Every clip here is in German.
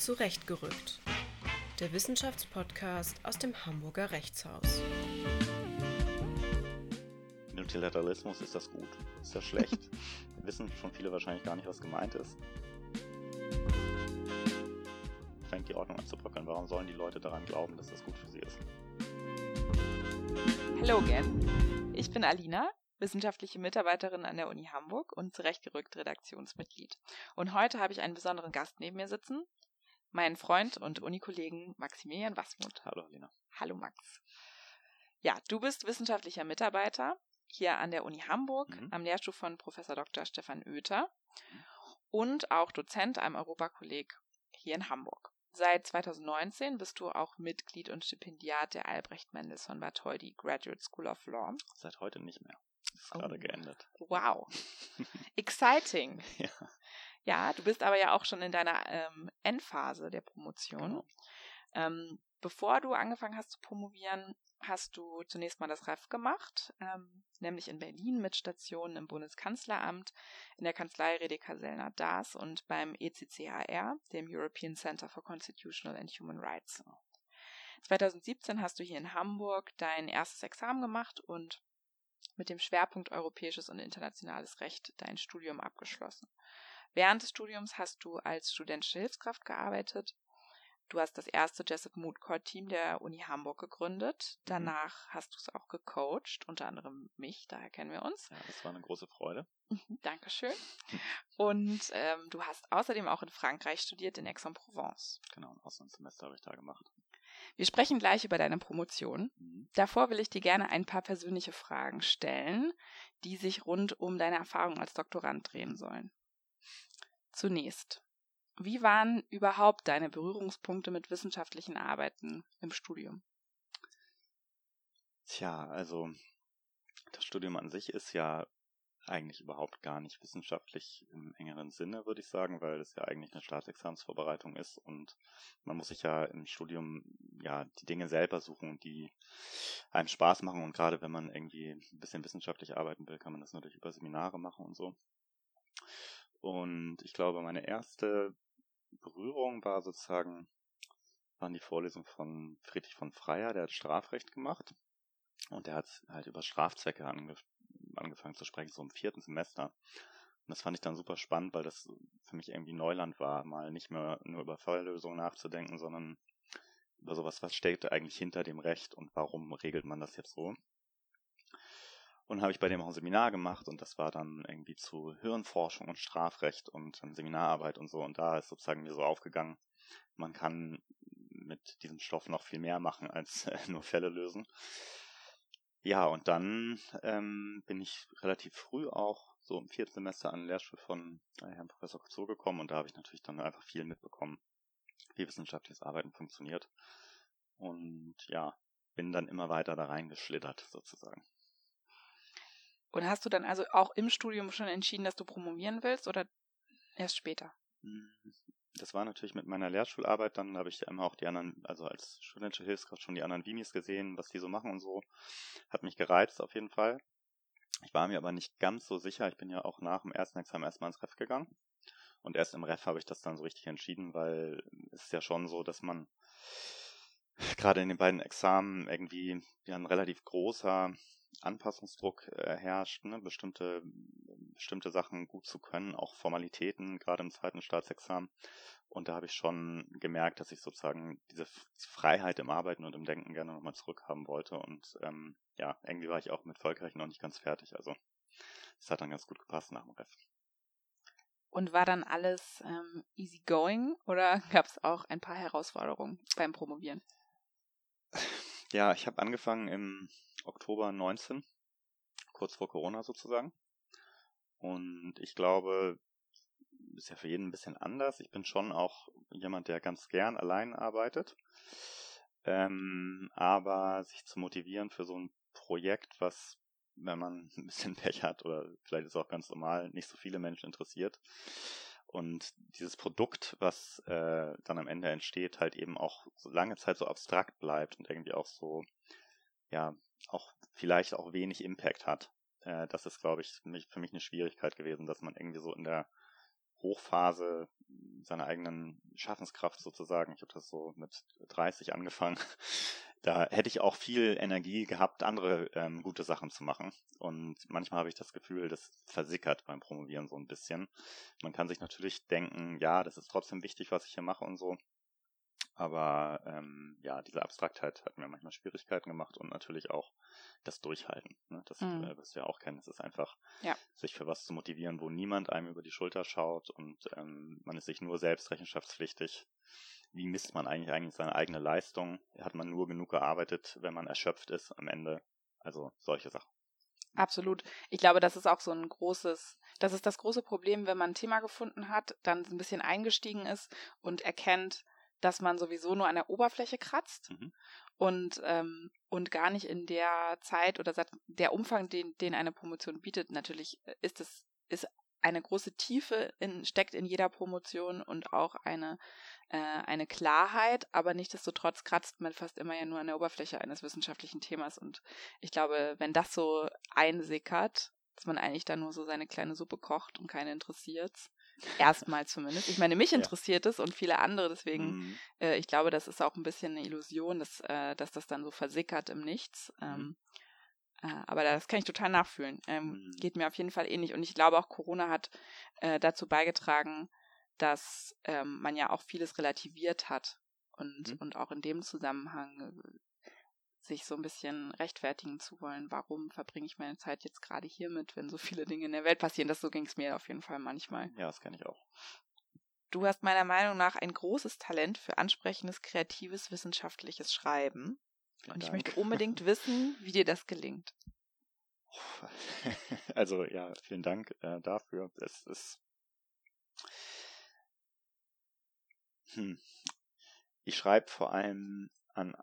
Zurechtgerückt. Der Wissenschaftspodcast aus dem Hamburger Rechtshaus. Multilateralismus ist das gut? Ist das schlecht? Wissen schon viele wahrscheinlich gar nicht, was gemeint ist. Fängt die Ordnung an zu bröckeln. Warum sollen die Leute daran glauben, dass das gut für sie ist? Hallo again. Ich bin Alina, wissenschaftliche Mitarbeiterin an der Uni Hamburg und zurechtgerückt Redaktionsmitglied. Und heute habe ich einen besonderen Gast neben mir sitzen, meinen Freund und Unikollegen Maximilian Wasmuth. Hallo Alina. Hallo Max. Ja, du bist wissenschaftlicher Mitarbeiter hier an der Uni Hamburg Mhm. am Lehrstuhl von Professor Dr. Stefan Oether und auch Dozent am Europakolleg hier in Hamburg. Seit 2019 bist du auch Mitglied und Stipendiat der Albrecht Mendelssohn Bartholdy Graduate School of Law. Seit heute nicht mehr. Ist Oh. gerade geändert. Wow. Exciting. Ja. Ja, du bist aber ja auch schon in deiner ähm, Endphase der Promotion. Genau. Ähm, bevor du angefangen hast zu promovieren, hast du zunächst mal das REF gemacht, ähm, nämlich in Berlin mit Stationen im Bundeskanzleramt, in der Kanzlei Redeker Sellner Daas und beim ECCHR, dem European Center for Constitutional and Human Rights. 2017 hast du hier in Hamburg dein erstes Examen gemacht und mit dem Schwerpunkt Europäisches und Internationales Recht dein Studium abgeschlossen. Während des Studiums hast du als studentische Hilfskraft gearbeitet. Du hast das erste Jessup Mood Court Team der Uni Hamburg gegründet. Danach hast du es auch gecoacht, unter anderem mich, daher kennen wir uns. Ja, das war eine große Freude. Dankeschön. Und ähm, du hast außerdem auch in Frankreich studiert, in Aix-en-Provence. Genau, ein Auslandssemester habe ich da gemacht. Wir sprechen gleich über deine Promotion. Mhm. Davor will ich dir gerne ein paar persönliche Fragen stellen, die sich rund um deine Erfahrung als Doktorand drehen sollen. Zunächst, wie waren überhaupt deine Berührungspunkte mit wissenschaftlichen Arbeiten im Studium? Tja, also das Studium an sich ist ja eigentlich überhaupt gar nicht wissenschaftlich im engeren Sinne, würde ich sagen, weil es ja eigentlich eine Staatsexamensvorbereitung ist und man muss sich ja im Studium ja die Dinge selber suchen, die einem Spaß machen und gerade wenn man irgendwie ein bisschen wissenschaftlich arbeiten will, kann man das natürlich über Seminare machen und so. Und ich glaube, meine erste Berührung war sozusagen, waren die Vorlesungen von Friedrich von Freyer, der hat Strafrecht gemacht. Und der hat halt über Strafzwecke ange angefangen zu sprechen, so im vierten Semester. Und das fand ich dann super spannend, weil das für mich irgendwie Neuland war, mal nicht mehr nur über Falllösungen nachzudenken, sondern über sowas, was steckt eigentlich hinter dem Recht und warum regelt man das jetzt so. Und habe ich bei dem auch ein Seminar gemacht und das war dann irgendwie zu Hirnforschung und Strafrecht und Seminararbeit und so. Und da ist sozusagen mir so aufgegangen, man kann mit diesem Stoff noch viel mehr machen als äh, nur Fälle lösen. Ja, und dann ähm, bin ich relativ früh auch so im vierten Semester an den Lehrstuhl von äh, Herrn Professor Couture gekommen und da habe ich natürlich dann einfach viel mitbekommen, wie wissenschaftliches Arbeiten funktioniert. Und ja, bin dann immer weiter da reingeschlittert sozusagen. Und hast du dann also auch im Studium schon entschieden, dass du promovieren willst oder erst später? Das war natürlich mit meiner Lehrschularbeit, dann habe ich immer auch die anderen, also als studentische Hilfskraft schon die anderen Vimis gesehen, was die so machen und so. Hat mich gereizt auf jeden Fall. Ich war mir aber nicht ganz so sicher. Ich bin ja auch nach dem ersten Examen erstmal ins Ref gegangen. Und erst im Ref habe ich das dann so richtig entschieden, weil es ist ja schon so, dass man gerade in den beiden Examen irgendwie ja ein relativ großer Anpassungsdruck äh, herrscht, ne? bestimmte, bestimmte Sachen gut zu können, auch Formalitäten, gerade im zweiten Staatsexamen. Und da habe ich schon gemerkt, dass ich sozusagen diese Freiheit im Arbeiten und im Denken gerne nochmal zurückhaben wollte. Und ähm, ja, irgendwie war ich auch mit Völkerrecht noch nicht ganz fertig. Also es hat dann ganz gut gepasst nach dem Ref. Und war dann alles ähm, easy going oder gab es auch ein paar Herausforderungen beim Promovieren? Ja, ich habe angefangen im Oktober 19, kurz vor Corona sozusagen. Und ich glaube, ist ja für jeden ein bisschen anders. Ich bin schon auch jemand, der ganz gern allein arbeitet. Ähm, aber sich zu motivieren für so ein Projekt, was, wenn man ein bisschen Pech hat oder vielleicht ist auch ganz normal, nicht so viele Menschen interessiert. Und dieses Produkt, was äh, dann am Ende entsteht, halt eben auch so lange Zeit so abstrakt bleibt und irgendwie auch so, ja, auch vielleicht auch wenig Impact hat. Äh, das ist, glaube ich, für mich, für mich eine Schwierigkeit gewesen, dass man irgendwie so in der Hochphase seiner eigenen Schaffenskraft sozusagen. Ich habe das so mit 30 angefangen. Da hätte ich auch viel Energie gehabt, andere ähm, gute Sachen zu machen. Und manchmal habe ich das Gefühl, das versickert beim Promovieren so ein bisschen. Man kann sich natürlich denken, ja, das ist trotzdem wichtig, was ich hier mache und so. Aber ähm, ja, diese Abstraktheit hat mir manchmal Schwierigkeiten gemacht und natürlich auch das Durchhalten. Ne? Das mhm. äh, wirst du ja auch kennen. Es ist einfach, ja. sich für was zu motivieren, wo niemand einem über die Schulter schaut und ähm, man ist sich nur selbst rechenschaftspflichtig. Wie misst man eigentlich eigentlich seine eigene Leistung? Hat man nur genug gearbeitet, wenn man erschöpft ist am Ende? Also solche Sachen. Absolut. Ich glaube, das ist auch so ein großes, das ist das große Problem, wenn man ein Thema gefunden hat, dann ein bisschen eingestiegen ist und erkennt, dass man sowieso nur an der Oberfläche kratzt mhm. und, ähm, und gar nicht in der Zeit oder der Umfang, den, den eine Promotion bietet. Natürlich ist es ist eine große Tiefe in, steckt in jeder Promotion und auch eine, äh, eine Klarheit, aber nichtsdestotrotz kratzt man fast immer ja nur an der Oberfläche eines wissenschaftlichen Themas. Und ich glaube, wenn das so einsickert, dass man eigentlich da nur so seine kleine Suppe kocht und keine interessiert, Erstmal zumindest. Ich meine, mich interessiert es und viele andere, deswegen, mhm. äh, ich glaube, das ist auch ein bisschen eine Illusion, dass, äh, dass das dann so versickert im Nichts. Mhm. Ähm, äh, aber das kann ich total nachfühlen. Ähm, mhm. Geht mir auf jeden Fall ähnlich. Und ich glaube auch, Corona hat äh, dazu beigetragen, dass ähm, man ja auch vieles relativiert hat. Und, mhm. und auch in dem Zusammenhang äh, sich so ein bisschen rechtfertigen zu wollen, warum verbringe ich meine Zeit jetzt gerade hiermit, wenn so viele Dinge in der Welt passieren. Das so ging es mir auf jeden Fall manchmal. Ja, das kenne ich auch. Du hast meiner Meinung nach ein großes Talent für ansprechendes, kreatives, wissenschaftliches Schreiben. Vielen Und ich Dank. möchte unbedingt wissen, wie dir das gelingt. Also ja, vielen Dank äh, dafür. Es ist hm. Ich schreibe vor allem an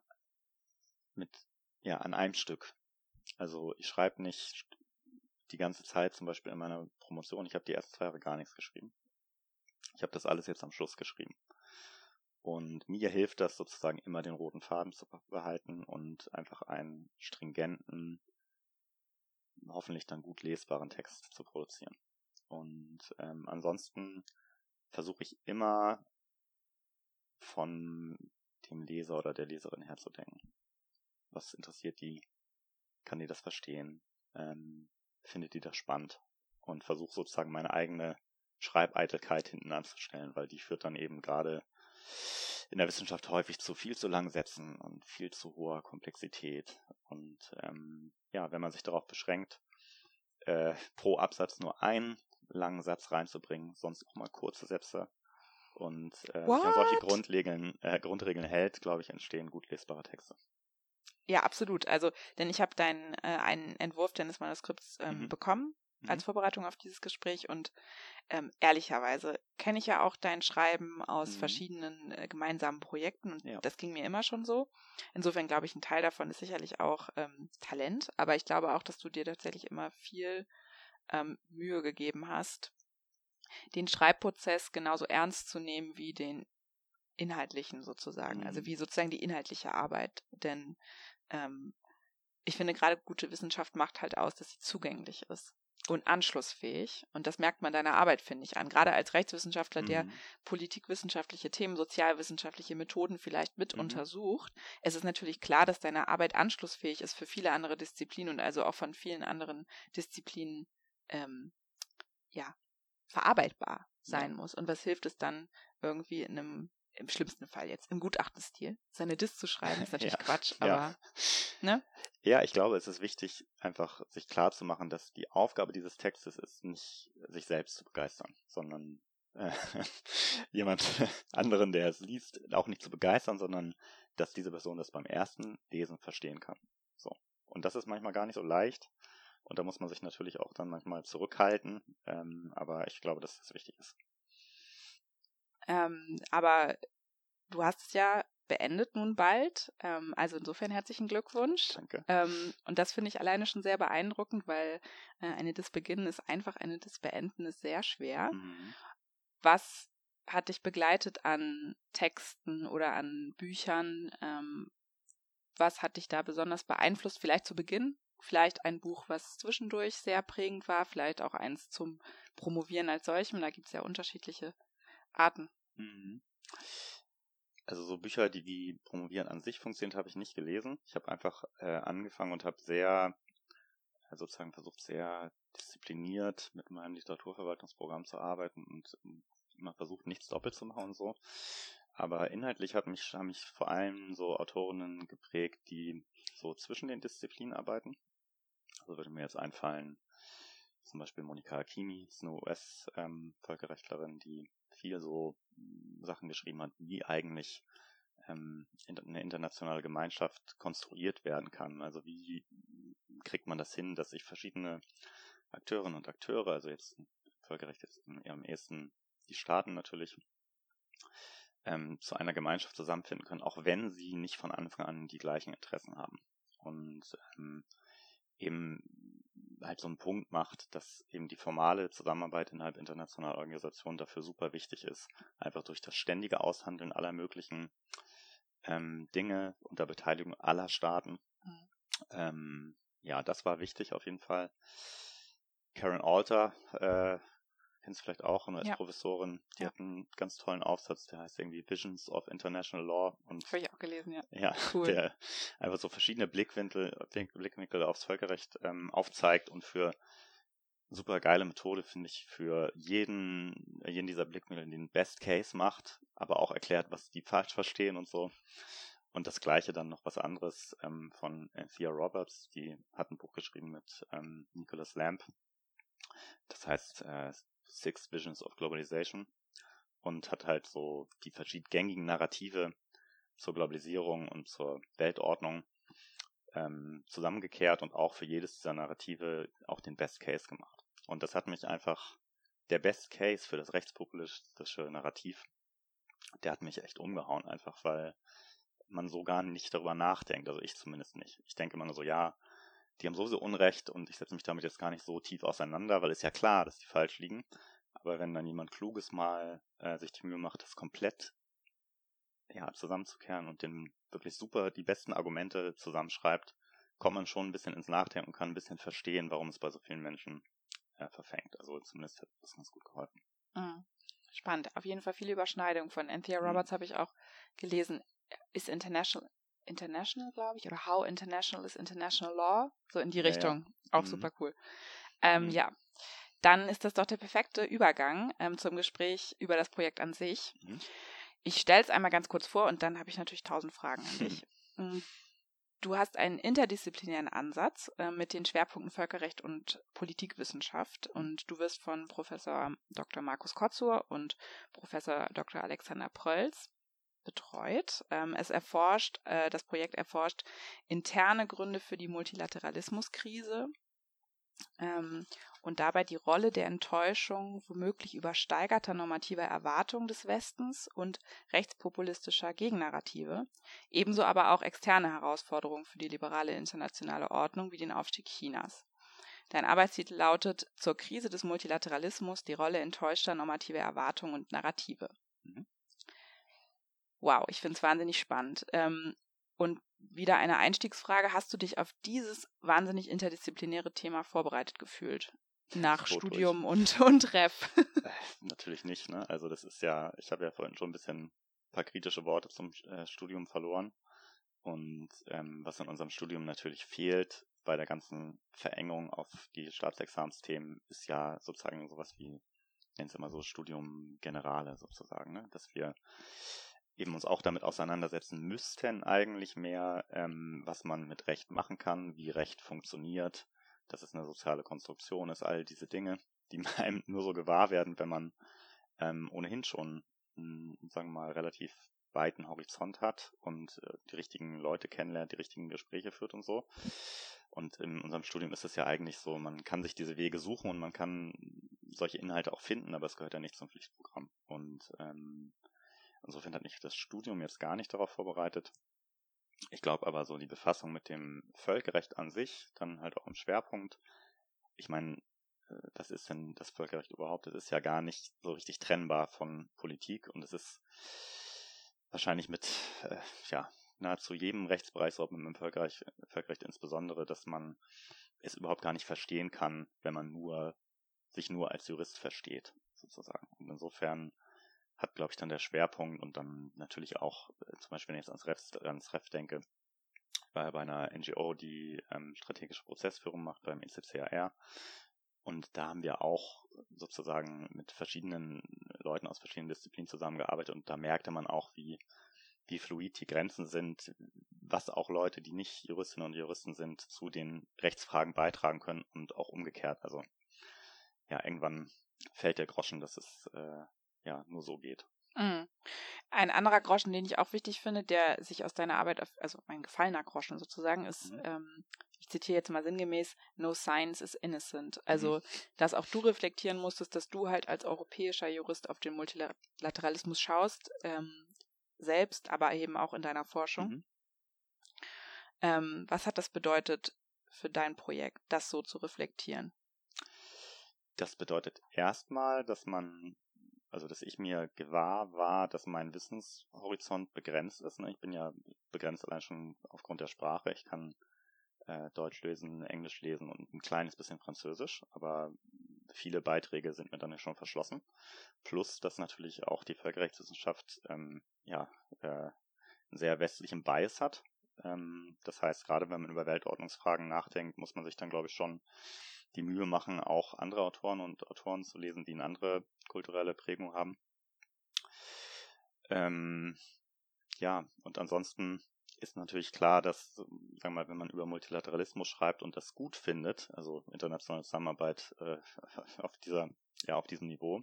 mit, ja, an einem Stück. Also ich schreibe nicht die ganze Zeit, zum Beispiel in meiner Promotion, ich habe die ersten zwei Jahre gar nichts geschrieben. Ich habe das alles jetzt am Schluss geschrieben. Und mir hilft das sozusagen immer den roten Faden zu behalten und einfach einen stringenten, hoffentlich dann gut lesbaren Text zu produzieren. Und ähm, ansonsten versuche ich immer von dem Leser oder der Leserin herzudenken was interessiert die, kann die das verstehen, ähm, findet die das spannend? Und versuche sozusagen meine eigene Schreibeitelkeit hinten anzustellen, weil die führt dann eben gerade in der Wissenschaft häufig zu viel zu langen Sätzen und viel zu hoher Komplexität. Und ähm, ja, wenn man sich darauf beschränkt, äh, pro Absatz nur einen langen Satz reinzubringen, sonst auch mal kurze Sätze. Und äh, sich an solche Grundregeln, äh, Grundregeln hält, glaube ich, entstehen gut lesbare Texte. Ja, absolut. Also, denn ich habe deinen äh, einen Entwurf deines Manuskripts ähm, mhm. bekommen als mhm. Vorbereitung auf dieses Gespräch und ähm, ehrlicherweise kenne ich ja auch dein Schreiben aus mhm. verschiedenen äh, gemeinsamen Projekten und ja. das ging mir immer schon so. Insofern glaube ich, ein Teil davon ist sicherlich auch ähm, Talent, aber ich glaube auch, dass du dir tatsächlich immer viel ähm, Mühe gegeben hast, den Schreibprozess genauso ernst zu nehmen wie den inhaltlichen sozusagen, also mhm. also wie sozusagen die inhaltliche Arbeit, denn ähm, ich finde gerade gute Wissenschaft macht halt aus, dass sie zugänglich ist und anschlussfähig. Und das merkt man deiner Arbeit, finde ich, an. Gerade als Rechtswissenschaftler, der mhm. politikwissenschaftliche Themen, sozialwissenschaftliche Methoden vielleicht mit mhm. untersucht. Es ist natürlich klar, dass deine Arbeit anschlussfähig ist für viele andere Disziplinen und also auch von vielen anderen Disziplinen ähm, ja, verarbeitbar sein ja. muss. Und was hilft es dann irgendwie in einem im schlimmsten Fall jetzt im Gutachtenstil. Seine Dis zu schreiben ist natürlich ja, Quatsch, aber ja. ne? Ja, ich glaube, es ist wichtig, einfach sich klar zu machen, dass die Aufgabe dieses Textes ist, nicht sich selbst zu begeistern, sondern äh, jemand anderen, der es liest, auch nicht zu begeistern, sondern dass diese Person das beim ersten Lesen verstehen kann. So. Und das ist manchmal gar nicht so leicht. Und da muss man sich natürlich auch dann manchmal zurückhalten. Ähm, aber ich glaube, dass das wichtig ist. Ähm, aber du hast es ja beendet nun bald. Ähm, also insofern herzlichen Glückwunsch. Danke. Ähm, und das finde ich alleine schon sehr beeindruckend, weil äh, eine des Beginnen ist einfach, eine des Beenden ist sehr schwer. Mhm. Was hat dich begleitet an Texten oder an Büchern? Ähm, was hat dich da besonders beeinflusst? Vielleicht zu Beginn? Vielleicht ein Buch, was zwischendurch sehr prägend war, vielleicht auch eins zum Promovieren als solchem. Da gibt es ja unterschiedliche Arten. Also so Bücher, die wie Promovieren an sich funktionieren, habe ich nicht gelesen. Ich habe einfach äh, angefangen und habe sehr, äh, sozusagen versucht, sehr diszipliniert mit meinem Literaturverwaltungsprogramm zu arbeiten und immer versucht, nichts doppelt zu machen und so. Aber inhaltlich hat mich, haben mich vor allem so Autorinnen geprägt, die so zwischen den Disziplinen arbeiten. Also würde mir jetzt einfallen, zum Beispiel Monika Hakimi, ist eine US-Völkerrechtlerin, ähm, die viel so hm, Sachen geschrieben hat, wie eigentlich ähm, eine internationale Gemeinschaft konstruiert werden kann. Also wie kriegt man das hin, dass sich verschiedene Akteurinnen und Akteure, also jetzt Völkerrecht jetzt am ehesten die Staaten natürlich, ähm, zu einer Gemeinschaft zusammenfinden können, auch wenn sie nicht von Anfang an die gleichen Interessen haben. Und ähm, eben halt so einen Punkt macht, dass eben die formale Zusammenarbeit innerhalb internationaler Organisationen dafür super wichtig ist. Einfach durch das ständige Aushandeln aller möglichen ähm, Dinge unter Beteiligung aller Staaten. Mhm. Ähm, ja, das war wichtig auf jeden Fall. Karen Alter, äh, kennst du vielleicht auch, als ja. Professorin, die ja. hat einen ganz tollen Aufsatz, der heißt irgendwie Visions of International Law. Und Habe ich auch gelesen, ja. Ja, cool. der einfach so verschiedene Blickwinkel, Blickwinkel aufs Völkerrecht ähm, aufzeigt und für super geile Methode, finde ich, für jeden, jeden dieser Blickwinkel den Best Case macht, aber auch erklärt, was die falsch verstehen und so. Und das gleiche dann noch was anderes ähm, von Thea Roberts, die hat ein Buch geschrieben mit ähm, Nicholas Lamp. Das heißt äh, Six Visions of Globalization und hat halt so die verschiedenen gängigen Narrative zur Globalisierung und zur Weltordnung ähm, zusammengekehrt und auch für jedes dieser Narrative auch den Best Case gemacht. Und das hat mich einfach, der Best Case für das rechtspopulistische Narrativ, der hat mich echt umgehauen, einfach weil man so gar nicht darüber nachdenkt, also ich zumindest nicht. Ich denke immer nur so, ja, die haben sowieso Unrecht und ich setze mich damit jetzt gar nicht so tief auseinander, weil es ja klar, dass die falsch liegen. Aber wenn dann jemand Kluges mal äh, sich die Mühe macht, das komplett ja, zusammenzukehren und den wirklich super die besten Argumente zusammenschreibt, kommt man schon ein bisschen ins Nachdenken und kann ein bisschen verstehen, warum es bei so vielen Menschen äh, verfängt. Also zumindest hat das ganz gut geholfen. Mhm. Spannend. Auf jeden Fall viele Überschneidungen. Von Anthea mhm. Roberts mhm. habe ich auch gelesen. Ist International International, glaube ich, oder How International is International Law, so in die Richtung. Ja, ja. Auch mhm. super cool. Ähm, mhm. Ja, dann ist das doch der perfekte Übergang ähm, zum Gespräch über das Projekt an sich. Mhm. Ich stelle es einmal ganz kurz vor und dann habe ich natürlich tausend Fragen an dich. Mm, du hast einen interdisziplinären Ansatz äh, mit den Schwerpunkten Völkerrecht und Politikwissenschaft und du wirst von Professor Dr. Markus Kotzur und Professor Dr. Alexander Prölz betreut. Ähm, es erforscht, äh, das Projekt erforscht interne Gründe für die Multilateralismuskrise ähm, und dabei die Rolle der Enttäuschung womöglich übersteigerter normativer Erwartungen des Westens und rechtspopulistischer Gegennarrative, ebenso aber auch externe Herausforderungen für die liberale internationale Ordnung wie den Aufstieg Chinas. Dein Arbeitstitel lautet Zur Krise des Multilateralismus die Rolle enttäuschter normativer Erwartungen und Narrative. Mhm wow, ich finde es wahnsinnig spannend. Ähm, und wieder eine Einstiegsfrage, hast du dich auf dieses wahnsinnig interdisziplinäre Thema vorbereitet gefühlt? Nach Studium und, und Ref. Äh, natürlich nicht, ne? Also das ist ja, ich habe ja vorhin schon ein bisschen ein paar kritische Worte zum äh, Studium verloren. Und ähm, was in unserem Studium natürlich fehlt bei der ganzen Verengung auf die Staatsexamensthemen, ist ja sozusagen sowas wie, nennen es immer so, Studium Generale sozusagen, ne? Dass wir eben uns auch damit auseinandersetzen müssten, eigentlich mehr, ähm, was man mit Recht machen kann, wie Recht funktioniert, dass es eine soziale Konstruktion ist, all diese Dinge, die einem nur so gewahr werden, wenn man ähm, ohnehin schon, mh, hm, sagen wir mal, relativ weiten Horizont hat und äh, die richtigen Leute kennenlernt, die richtigen Gespräche führt und so. Und in unserem Studium ist es ja eigentlich so, man kann sich diese Wege suchen und man kann solche Inhalte auch finden, aber es gehört ja nicht zum Pflichtprogramm. Und ähm, Insofern hat mich das Studium jetzt gar nicht darauf vorbereitet. Ich glaube aber so die Befassung mit dem Völkerrecht an sich, dann halt auch im Schwerpunkt. Ich meine, äh, das ist denn das Völkerrecht überhaupt? Das ist ja gar nicht so richtig trennbar von Politik und es ist wahrscheinlich mit äh, ja nahezu jedem Rechtsbereich, so mit dem Völkerrecht, Völkerrecht insbesondere, dass man es überhaupt gar nicht verstehen kann, wenn man nur sich nur als Jurist versteht, sozusagen. Und insofern hat, glaube ich, dann der Schwerpunkt und dann natürlich auch, äh, zum Beispiel, wenn ich jetzt ans Ref, ans Ref denke, war bei einer NGO, die ähm, strategische Prozessführung macht beim ECCAR. Und da haben wir auch sozusagen mit verschiedenen Leuten aus verschiedenen Disziplinen zusammengearbeitet und da merkte man auch, wie, wie fluid die Grenzen sind, was auch Leute, die nicht Juristinnen und Juristen sind, zu den Rechtsfragen beitragen können und auch umgekehrt. Also ja, irgendwann fällt der Groschen, dass es äh, ja nur so geht. Mhm. Ein anderer Groschen, den ich auch wichtig finde, der sich aus deiner Arbeit, also mein gefallener Groschen sozusagen, ist, mhm. ähm, ich zitiere jetzt mal sinngemäß, No science is innocent. Also, mhm. dass auch du reflektieren musstest, dass du halt als europäischer Jurist auf den Multilateralismus schaust, ähm, selbst, aber eben auch in deiner Forschung. Mhm. Ähm, was hat das bedeutet für dein Projekt, das so zu reflektieren? Das bedeutet erstmal, dass man, also dass ich mir gewahr war, dass mein Wissenshorizont begrenzt ist. Ne? Ich bin ja begrenzt allein schon aufgrund der Sprache. Ich kann äh, Deutsch lesen, Englisch lesen und ein kleines bisschen Französisch, aber viele Beiträge sind mir dann ja schon verschlossen. Plus, dass natürlich auch die Völkerrechtswissenschaft ähm, ja äh, einen sehr westlichen Bias hat. Ähm, das heißt, gerade wenn man über Weltordnungsfragen nachdenkt, muss man sich dann, glaube ich, schon die Mühe machen, auch andere Autoren und Autoren zu lesen, die eine andere kulturelle Prägung haben. Ähm, ja, und ansonsten ist natürlich klar, dass, sagen wir mal, wenn man über Multilateralismus schreibt und das gut findet, also internationale Zusammenarbeit äh, auf dieser, ja, auf diesem Niveau,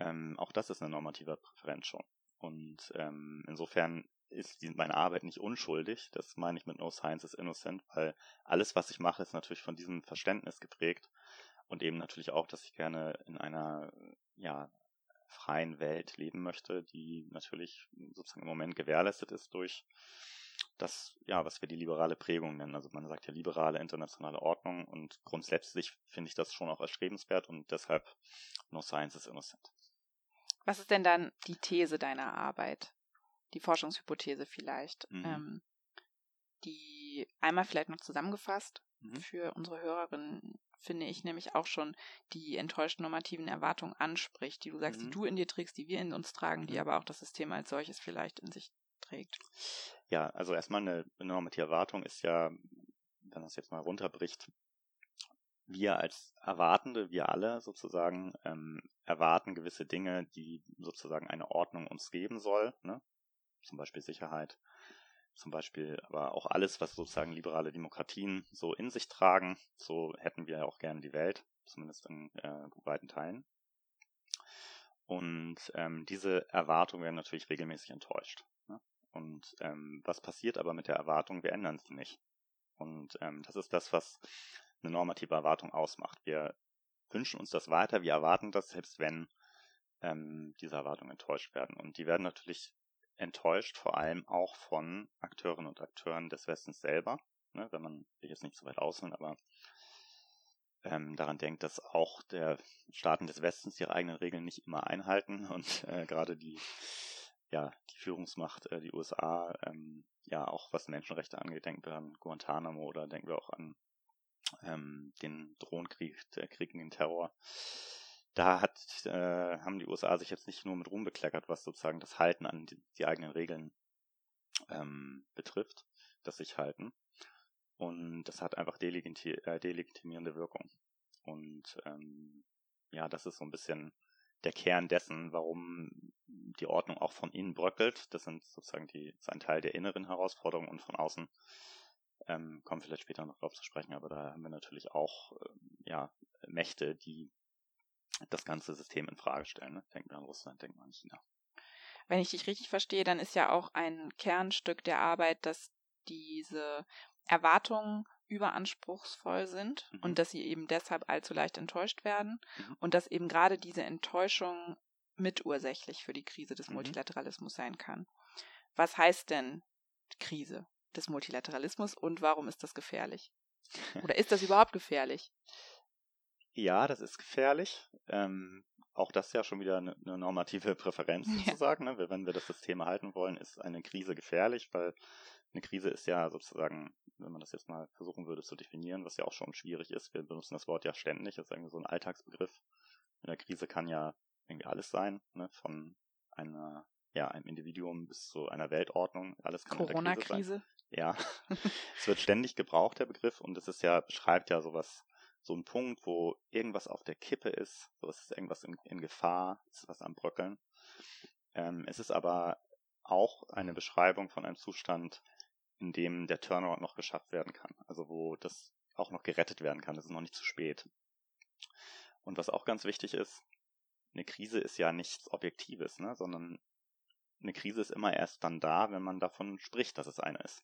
ähm, auch das ist eine normative Präferenz schon. Und ähm, insofern ist meine Arbeit nicht unschuldig. Das meine ich mit No Science is Innocent, weil alles, was ich mache, ist natürlich von diesem Verständnis geprägt und eben natürlich auch, dass ich gerne in einer ja, freien Welt leben möchte, die natürlich sozusagen im Moment gewährleistet ist durch das, ja, was wir die liberale Prägung nennen. Also man sagt ja liberale internationale Ordnung und grundsätzlich finde ich das schon auch erstrebenswert und deshalb No Science is Innocent. Was ist denn dann die These deiner Arbeit? Die Forschungshypothese vielleicht. Mhm. Ähm, die einmal vielleicht noch zusammengefasst mhm. für unsere Hörerinnen finde ich nämlich auch schon die enttäuschten normativen Erwartungen anspricht, die du sagst, mhm. die du in dir trägst, die wir in uns tragen, die mhm. aber auch das System als solches vielleicht in sich trägt. Ja, also erstmal eine normative Erwartung ist ja, wenn man es jetzt mal runterbricht, wir als Erwartende, wir alle sozusagen, ähm, erwarten gewisse Dinge, die sozusagen eine Ordnung uns geben soll. Ne? Zum Beispiel Sicherheit, zum Beispiel aber auch alles, was sozusagen liberale Demokratien so in sich tragen. So hätten wir auch gerne die Welt, zumindest in äh, weiten Teilen. Und ähm, diese Erwartungen werden natürlich regelmäßig enttäuscht. Ne? Und ähm, was passiert aber mit der Erwartung? Wir ändern sie nicht. Und ähm, das ist das, was eine normative Erwartung ausmacht. Wir wünschen uns das weiter, wir erwarten das, selbst wenn ähm, diese Erwartungen enttäuscht werden. Und die werden natürlich enttäuscht, vor allem auch von Akteurinnen und Akteuren des Westens selber, ne, wenn man sich jetzt nicht so weit ausholen, aber ähm, daran denkt, dass auch der Staaten des Westens ihre eigenen Regeln nicht immer einhalten und äh, gerade die ja die Führungsmacht, äh, die USA, ähm, ja auch was Menschenrechte angeht, denken wir an Guantanamo oder denken wir auch an ähm, den Drohnenkrieg, der Krieg gegen den Terror da hat, äh, haben die USA sich jetzt nicht nur mit Ruhm bekleckert, was sozusagen das Halten an die, die eigenen Regeln ähm, betrifft, das sich halten. Und das hat einfach delegiti äh, delegitimierende Wirkung. Und ähm, ja, das ist so ein bisschen der Kern dessen, warum die Ordnung auch von innen bröckelt. Das sind sozusagen die, ist ein Teil der inneren Herausforderungen und von außen ähm, kommen vielleicht später noch drauf zu sprechen, aber da haben wir natürlich auch äh, ja, Mächte, die das ganze System in Frage stellen. Ne? Denken wir an Russland, denken wir an China. Wenn ich dich richtig verstehe, dann ist ja auch ein Kernstück der Arbeit, dass diese Erwartungen überanspruchsvoll sind mhm. und dass sie eben deshalb allzu leicht enttäuscht werden mhm. und dass eben gerade diese Enttäuschung mitursächlich für die Krise des mhm. Multilateralismus sein kann. Was heißt denn Krise des Multilateralismus und warum ist das gefährlich? Oder ist das überhaupt gefährlich? Ja, das ist gefährlich. Ähm, auch das ja schon wieder eine, eine normative Präferenz sozusagen. Ja. Ne? Wenn wir das System erhalten wollen, ist eine Krise gefährlich, weil eine Krise ist ja sozusagen, wenn man das jetzt mal versuchen würde zu definieren, was ja auch schon schwierig ist, wir benutzen das Wort ja ständig, das ist irgendwie so ein Alltagsbegriff. In der Krise kann ja irgendwie alles sein, ne? von einer, ja, einem Individuum bis zu einer Weltordnung. Alles kann Corona-Krise. Ja, es wird ständig gebraucht, der Begriff, und es ist ja, beschreibt ja sowas, so ein Punkt, wo irgendwas auf der Kippe ist, so ist irgendwas in, in Gefahr, ist was am Bröckeln. Ähm, es ist aber auch eine Beschreibung von einem Zustand, in dem der Turnaround noch geschafft werden kann. Also wo das auch noch gerettet werden kann. Es ist noch nicht zu spät. Und was auch ganz wichtig ist, eine Krise ist ja nichts Objektives, ne? sondern eine Krise ist immer erst dann da, wenn man davon spricht, dass es eine ist.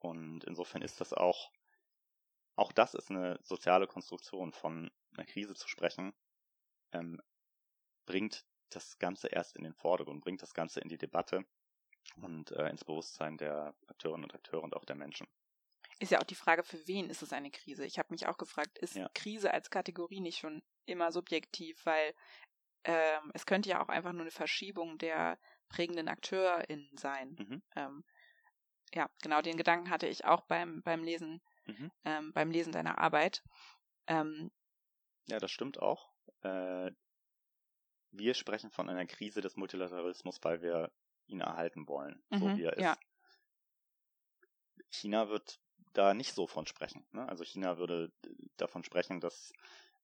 Und insofern ist das auch, auch das ist eine soziale Konstruktion von einer Krise zu sprechen, ähm, bringt das Ganze erst in den Vordergrund, bringt das Ganze in die Debatte und äh, ins Bewusstsein der Akteurinnen und Akteure und auch der Menschen. Ist ja auch die Frage, für wen ist es eine Krise? Ich habe mich auch gefragt, ist ja. Krise als Kategorie nicht schon immer subjektiv, weil ähm, es könnte ja auch einfach nur eine Verschiebung der prägenden AkteurInnen sein. Mhm. Ähm, ja, genau, den Gedanken hatte ich auch beim, beim Lesen, mhm. ähm, beim Lesen deiner Arbeit. Ähm, ja, das stimmt auch. Äh, wir sprechen von einer Krise des Multilateralismus, weil wir ihn erhalten wollen, mhm, so wie er ist. Ja. China wird da nicht so von sprechen. Ne? Also China würde davon sprechen, dass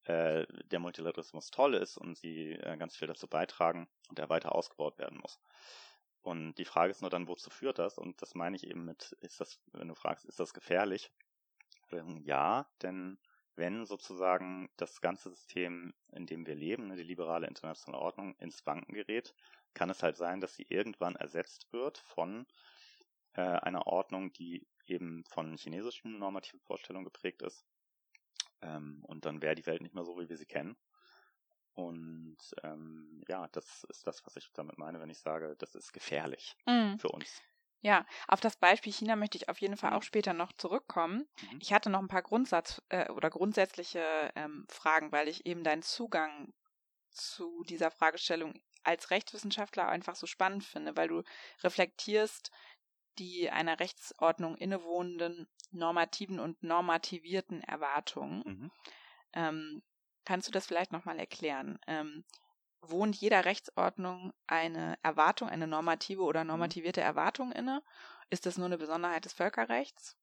äh, der Multilateralismus toll ist und sie äh, ganz viel dazu beitragen und er weiter ausgebaut werden muss. Und die Frage ist nur dann, wozu führt das? Und das meine ich eben mit, ist das, wenn du fragst, ist das gefährlich? Ja, denn wenn sozusagen das ganze System, in dem wir leben, ne, die liberale internationale Ordnung, ins Wanken gerät, kann es halt sein, dass sie irgendwann ersetzt wird von äh, einer Ordnung, die eben von chinesischen normativen Vorstellungen geprägt ist. Ähm, und dann wäre die Welt nicht mehr so, wie wir sie kennen. Und ähm, ja, das ist das, was ich damit meine, wenn ich sage, das ist gefährlich mhm. für uns. Ja, auf das Beispiel China möchte ich auf jeden Fall auch mhm. später noch zurückkommen. Mhm. Ich hatte noch ein paar Grundsatz äh, oder grundsätzliche ähm, Fragen, weil ich eben deinen Zugang zu dieser Fragestellung als Rechtswissenschaftler einfach so spannend finde, weil du reflektierst die einer Rechtsordnung innewohnenden normativen und normativierten Erwartungen. Mhm. Ähm, kannst du das vielleicht nochmal erklären? Ähm, wohnt jeder Rechtsordnung eine Erwartung, eine normative oder mhm. normativierte Erwartung inne? Ist das nur eine Besonderheit des Völkerrechts?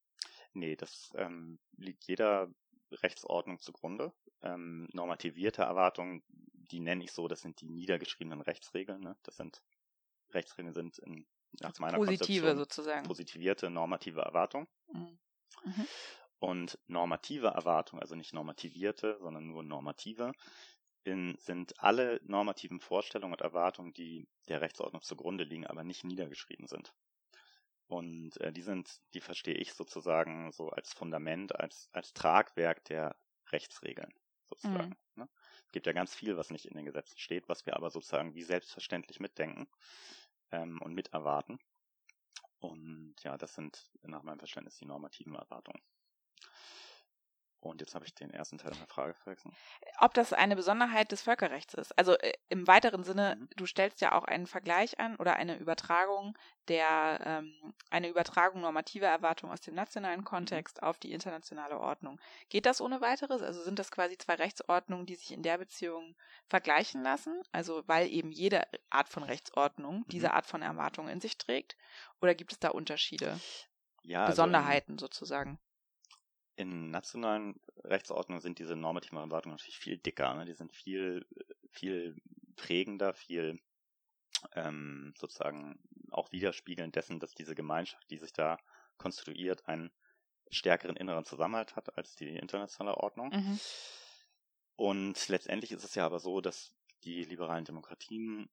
Nee, das ähm, liegt jeder Rechtsordnung zugrunde. Ähm, normativierte Erwartungen, die nenne ich so, das sind die niedergeschriebenen Rechtsregeln. Ne? Das sind Rechtsregeln sind in nach also meiner positive sozusagen positivierte normative Erwartung. Mhm. Mhm. Und normative Erwartung, also nicht normativierte, sondern nur normative, in, sind alle normativen Vorstellungen und Erwartungen, die der Rechtsordnung zugrunde liegen, aber nicht niedergeschrieben sind. Und äh, die sind, die verstehe ich sozusagen so als Fundament, als, als Tragwerk der Rechtsregeln sozusagen. Mhm. Ne? Es gibt ja ganz viel, was nicht in den Gesetzen steht, was wir aber sozusagen wie selbstverständlich mitdenken ähm, und miterwarten. Und ja, das sind nach meinem Verständnis die normativen Erwartungen. Und jetzt habe ich den ersten Teil der Frage vergessen. Ob das eine Besonderheit des Völkerrechts ist. Also äh, im weiteren Sinne, mhm. du stellst ja auch einen Vergleich an oder eine Übertragung der, ähm, eine Übertragung normativer Erwartungen aus dem nationalen mhm. Kontext mhm. auf die internationale Ordnung. Geht das ohne weiteres? Also sind das quasi zwei Rechtsordnungen, die sich in der Beziehung vergleichen lassen? Also weil eben jede Art von Rechtsordnung mhm. diese Art von Erwartungen in sich trägt? Oder gibt es da Unterschiede? Ja, Besonderheiten also sozusagen in nationalen Rechtsordnungen sind diese normativen Erwartungen natürlich viel dicker. Ne? Die sind viel, viel prägender, viel ähm, sozusagen auch widerspiegelnd dessen, dass diese Gemeinschaft, die sich da konstruiert, einen stärkeren inneren Zusammenhalt hat als die internationale Ordnung. Mhm. Und letztendlich ist es ja aber so, dass die liberalen Demokratien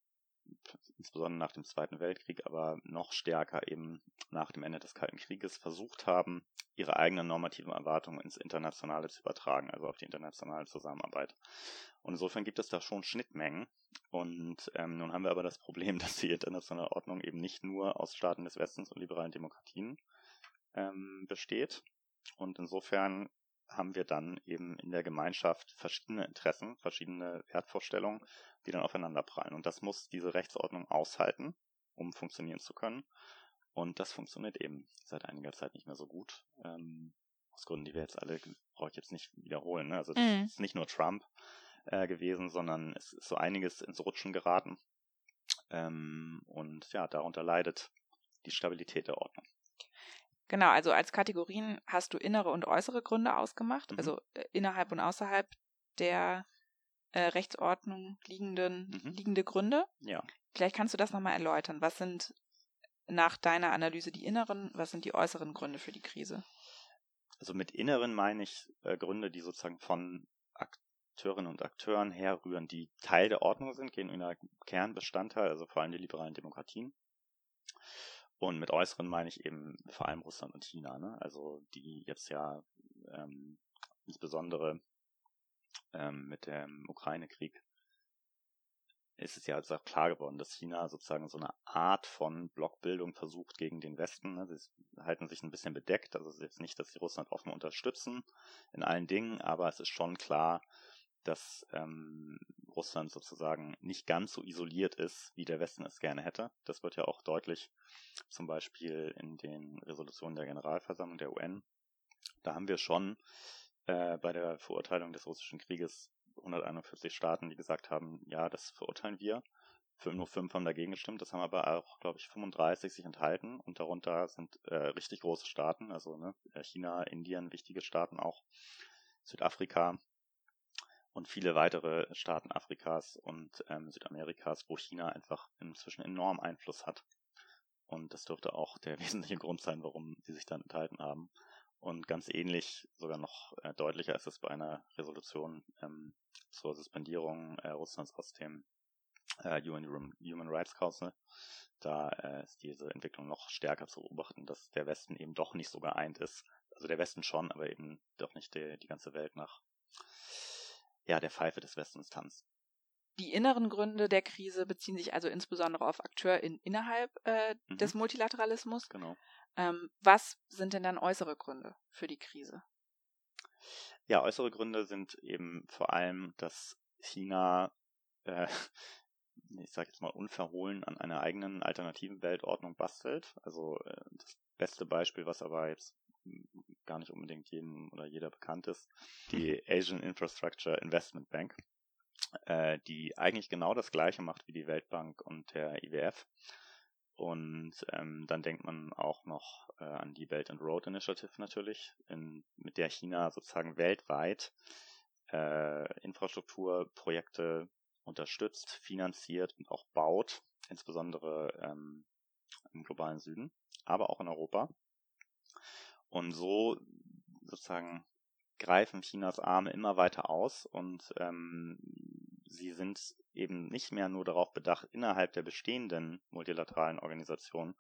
insbesondere nach dem Zweiten Weltkrieg, aber noch stärker eben nach dem Ende des Kalten Krieges versucht haben, ihre eigenen normativen Erwartungen ins Internationale zu übertragen, also auf die internationale Zusammenarbeit. Und insofern gibt es da schon Schnittmengen. Und ähm, nun haben wir aber das Problem, dass die internationale Ordnung eben nicht nur aus Staaten des Westens und liberalen Demokratien ähm, besteht. Und insofern haben wir dann eben in der Gemeinschaft verschiedene Interessen, verschiedene Wertvorstellungen, die dann aufeinander prallen. Und das muss diese Rechtsordnung aushalten, um funktionieren zu können. Und das funktioniert eben seit einiger Zeit nicht mehr so gut. Ähm, aus Gründen, die wir jetzt alle, brauche ich jetzt nicht wiederholen. Ne? Also das mm. ist nicht nur Trump, äh, gewesen, sondern es ist so einiges ins Rutschen geraten. Ähm, und ja, darunter leidet die Stabilität der Ordnung. Genau, also als Kategorien hast du innere und äußere Gründe ausgemacht, mhm. also äh, innerhalb und außerhalb der äh, Rechtsordnung liegenden, mhm. liegende Gründe. Ja. Vielleicht kannst du das nochmal erläutern. Was sind nach deiner Analyse die inneren, was sind die äußeren Gründe für die Krise? Also mit inneren meine ich äh, Gründe, die sozusagen von Akteurinnen und Akteuren herrühren, die Teil der Ordnung sind, gehen in einer Kernbestandteil, also vor allem die liberalen Demokratien. Und mit äußeren meine ich eben vor allem Russland und China, ne? also die jetzt ja ähm, insbesondere ähm, mit dem Ukraine-Krieg ist es ja jetzt auch klar geworden, dass China sozusagen so eine Art von Blockbildung versucht gegen den Westen. Ne? Sie halten sich ein bisschen bedeckt. Also es ist jetzt nicht, dass sie Russland offen unterstützen in allen Dingen, aber es ist schon klar, dass ähm, Russland sozusagen nicht ganz so isoliert ist, wie der Westen es gerne hätte. Das wird ja auch deutlich, zum Beispiel in den Resolutionen der Generalversammlung der UN. Da haben wir schon äh, bei der Verurteilung des russischen Krieges 141 Staaten, die gesagt haben, ja, das verurteilen wir. Nur fünf haben dagegen gestimmt, das haben aber auch, glaube ich, 35 sich enthalten und darunter sind äh, richtig große Staaten, also ne, China, Indien, wichtige Staaten auch, Südafrika, und viele weitere Staaten Afrikas und ähm, Südamerikas, wo China einfach inzwischen enorm Einfluss hat. Und das dürfte auch der wesentliche Grund sein, warum sie sich dann enthalten haben. Und ganz ähnlich, sogar noch äh, deutlicher ist es bei einer Resolution ähm, zur Suspendierung äh, Russlands aus dem äh, UN Human Rights Council. Da äh, ist diese Entwicklung noch stärker zu beobachten, dass der Westen eben doch nicht so geeint ist. Also der Westen schon, aber eben doch nicht die, die ganze Welt nach ja, der Pfeife des Westens tanzt. Die inneren Gründe der Krise beziehen sich also insbesondere auf AkteurInnen innerhalb äh, mhm. des Multilateralismus. Genau. Ähm, was sind denn dann äußere Gründe für die Krise? Ja, äußere Gründe sind eben vor allem, dass China, äh, ich sage jetzt mal unverhohlen, an einer eigenen alternativen Weltordnung bastelt. Also äh, das beste Beispiel, was aber jetzt gar nicht unbedingt jedem oder jeder bekannt ist, die Asian Infrastructure Investment Bank, äh, die eigentlich genau das gleiche macht wie die Weltbank und der IWF. Und ähm, dann denkt man auch noch äh, an die Belt and Road Initiative natürlich, in, mit der China sozusagen weltweit äh, Infrastrukturprojekte unterstützt, finanziert und auch baut, insbesondere ähm, im globalen Süden, aber auch in Europa. Und so sozusagen greifen Chinas Arme immer weiter aus und ähm, sie sind eben nicht mehr nur darauf bedacht, innerhalb der bestehenden multilateralen Organisationen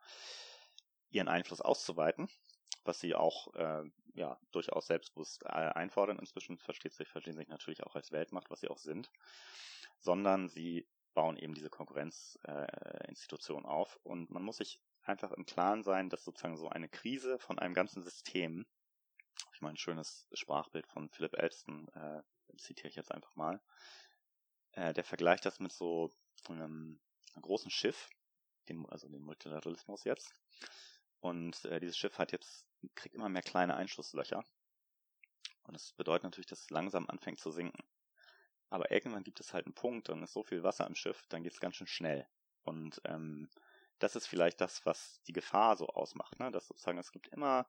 ihren Einfluss auszuweiten, was sie auch äh, ja durchaus selbstbewusst äh, einfordern. Inzwischen versteht sich, verstehen sich natürlich auch als Weltmacht, was sie auch sind, sondern sie bauen eben diese Konkurrenzinstitution äh, auf und man muss sich einfach im Klaren sein, dass sozusagen so eine Krise von einem ganzen System, ich meine, ein schönes Sprachbild von Philip Elston, äh, zitiere ich jetzt einfach mal, äh, der vergleicht das mit so einem, großen Schiff, den, also dem Multilateralismus jetzt. Und äh, dieses Schiff hat jetzt, kriegt immer mehr kleine Einschusslöcher. Und das bedeutet natürlich, dass es langsam anfängt zu sinken. Aber irgendwann gibt es halt einen Punkt, dann ist so viel Wasser im Schiff, dann geht es ganz schön schnell. Und ähm, das ist vielleicht das, was die Gefahr so ausmacht, ne? dass sozusagen es gibt immer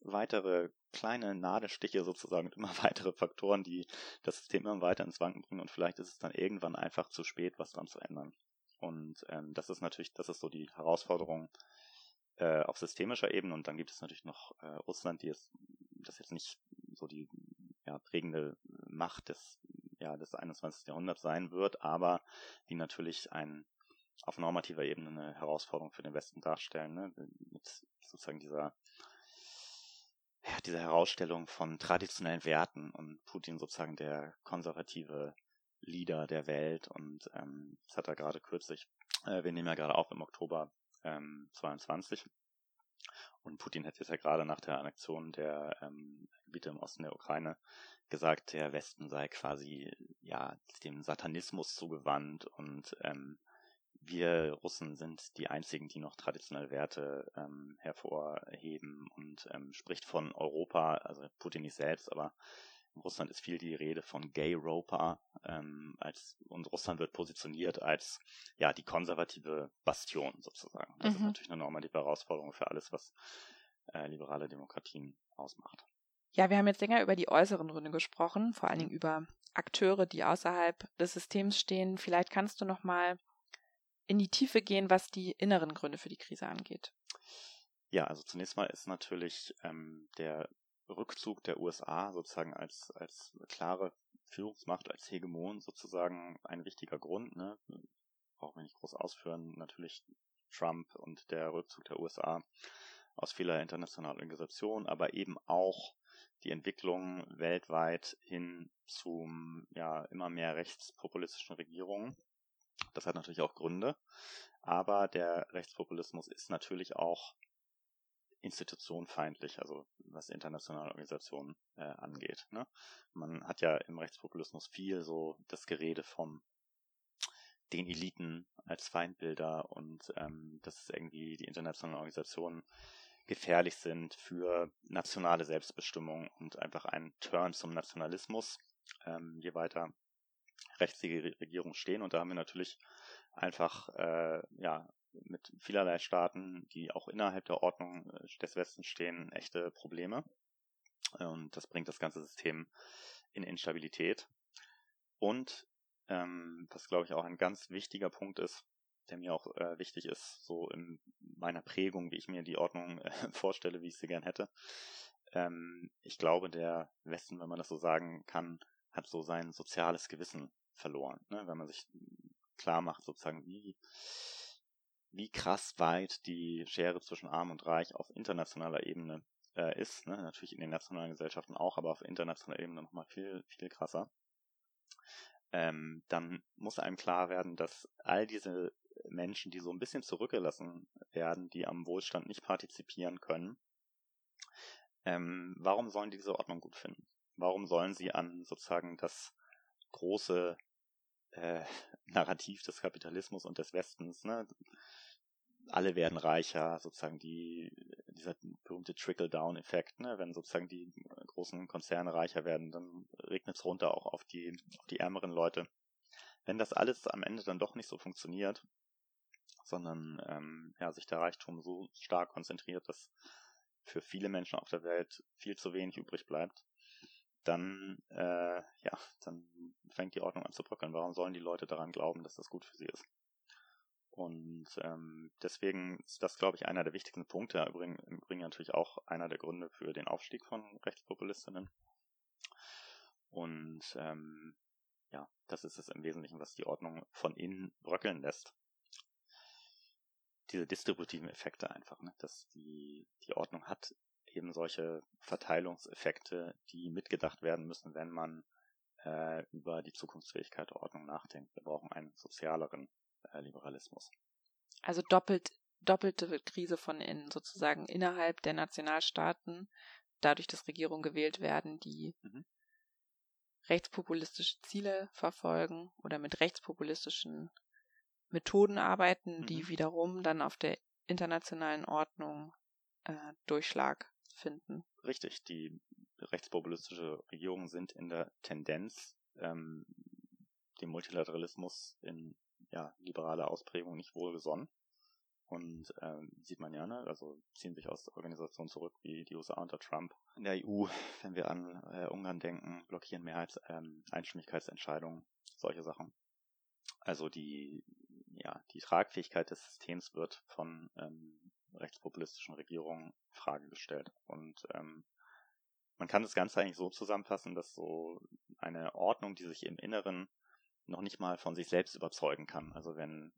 weitere kleine Nadelstiche sozusagen und immer weitere Faktoren, die das System immer weiter ins Wanken bringen und vielleicht ist es dann irgendwann einfach zu spät, was dran zu ändern. Und ähm, das ist natürlich, das ist so die Herausforderung äh, auf systemischer Ebene und dann gibt es natürlich noch äh, Russland, die ist das jetzt nicht so die ja, prägende Macht des ja des 21. Jahrhunderts sein wird, aber die natürlich ein auf normativer Ebene eine Herausforderung für den Westen darstellen, ne? mit sozusagen dieser ja, diese Herausstellung von traditionellen Werten und Putin sozusagen der konservative Leader der Welt und ähm, das hat er gerade kürzlich, äh, wir nehmen ja gerade auf im Oktober ähm, 22 und Putin hat jetzt ja gerade nach der Annexion der ähm, Gebiete im Osten der Ukraine gesagt, der Westen sei quasi ja dem Satanismus zugewandt und ähm, wir Russen sind die einzigen, die noch traditionelle Werte ähm, hervorheben und ähm, spricht von Europa, also Putin nicht selbst, aber In Russland ist viel die Rede von Gay Roper, ähm, als, und Russland wird positioniert als ja die konservative Bastion sozusagen. Das mhm. ist natürlich eine normative Herausforderung für alles, was äh, liberale Demokratien ausmacht. Ja, wir haben jetzt länger über die äußeren Gründe gesprochen, vor allen Dingen über Akteure, die außerhalb des Systems stehen. Vielleicht kannst du noch mal in die Tiefe gehen, was die inneren Gründe für die Krise angeht. Ja, also zunächst mal ist natürlich ähm, der Rückzug der USA sozusagen als, als klare Führungsmacht, als Hegemon sozusagen ein wichtiger Grund. Ne? Brauchen wir nicht groß ausführen. Natürlich Trump und der Rückzug der USA aus vieler internationaler Organisationen, aber eben auch die Entwicklung weltweit hin zum ja immer mehr rechtspopulistischen Regierungen. Das hat natürlich auch Gründe, aber der Rechtspopulismus ist natürlich auch institutionfeindlich, also was internationale Organisationen äh, angeht. Ne? Man hat ja im Rechtspopulismus viel so das Gerede vom den Eliten als Feindbilder und ähm, dass irgendwie die internationalen Organisationen gefährlich sind für nationale Selbstbestimmung und einfach ein Turn zum Nationalismus, ähm, je weiter rechts die Regierung stehen. Und da haben wir natürlich einfach äh, ja mit vielerlei Staaten, die auch innerhalb der Ordnung äh, des Westens stehen, echte Probleme. Und das bringt das ganze System in Instabilität. Und ähm, was glaube ich auch ein ganz wichtiger Punkt ist, der mir auch äh, wichtig ist, so in meiner Prägung, wie ich mir die Ordnung äh, vorstelle, wie ich sie gern hätte. Ähm, ich glaube, der Westen, wenn man das so sagen kann, hat so sein soziales Gewissen verloren. Ne? Wenn man sich klar macht, sozusagen, wie, wie krass weit die Schere zwischen Arm und Reich auf internationaler Ebene äh, ist. Ne? Natürlich in den nationalen Gesellschaften auch, aber auf internationaler Ebene nochmal viel, viel krasser. Ähm, dann muss einem klar werden, dass all diese Menschen, die so ein bisschen zurückgelassen werden, die am Wohlstand nicht partizipieren können, ähm, warum sollen die diese Ordnung gut finden? Warum sollen sie an sozusagen das große äh, Narrativ des Kapitalismus und des Westens, ne? alle werden reicher, sozusagen die, dieser berühmte Trickle-Down-Effekt, ne? wenn sozusagen die großen Konzerne reicher werden, dann regnet es runter auch auf die, auf die ärmeren Leute. Wenn das alles am Ende dann doch nicht so funktioniert, sondern ähm, ja, sich der Reichtum so stark konzentriert, dass für viele Menschen auf der Welt viel zu wenig übrig bleibt, dann, äh, ja, dann fängt die Ordnung an zu bröckeln. Warum sollen die Leute daran glauben, dass das gut für sie ist? Und ähm, deswegen ist das, glaube ich, einer der wichtigsten Punkte. Im Übrigen, Im Übrigen natürlich auch einer der Gründe für den Aufstieg von Rechtspopulistinnen. Und ähm, ja, das ist es im Wesentlichen, was die Ordnung von innen bröckeln lässt diese distributiven Effekte einfach, ne? dass die, die Ordnung hat eben solche Verteilungseffekte, die mitgedacht werden müssen, wenn man äh, über die Zukunftsfähigkeit der Ordnung nachdenkt. Wir brauchen einen sozialeren äh, Liberalismus. Also doppelt, doppelte Krise von innen, sozusagen innerhalb der Nationalstaaten, dadurch, dass Regierungen gewählt werden, die mhm. rechtspopulistische Ziele verfolgen oder mit rechtspopulistischen Methoden arbeiten, mhm. die wiederum dann auf der internationalen Ordnung äh, Durchschlag finden. Richtig, die rechtspopulistische Regierungen sind in der Tendenz, ähm, dem Multilateralismus in ja, liberaler Ausprägung nicht wohlgesonnen. Und ähm, sieht man ja, ne? also ziehen sich aus Organisationen zurück wie die USA unter Trump. In der EU, wenn wir an äh, Ungarn denken, blockieren Mehrheits ähm, Einstimmigkeitsentscheidungen, solche Sachen. Also die ja, die Tragfähigkeit des Systems wird von ähm, rechtspopulistischen Regierungen in Frage gestellt. Und ähm, man kann das Ganze eigentlich so zusammenfassen, dass so eine Ordnung, die sich im Inneren noch nicht mal von sich selbst überzeugen kann. Also wenn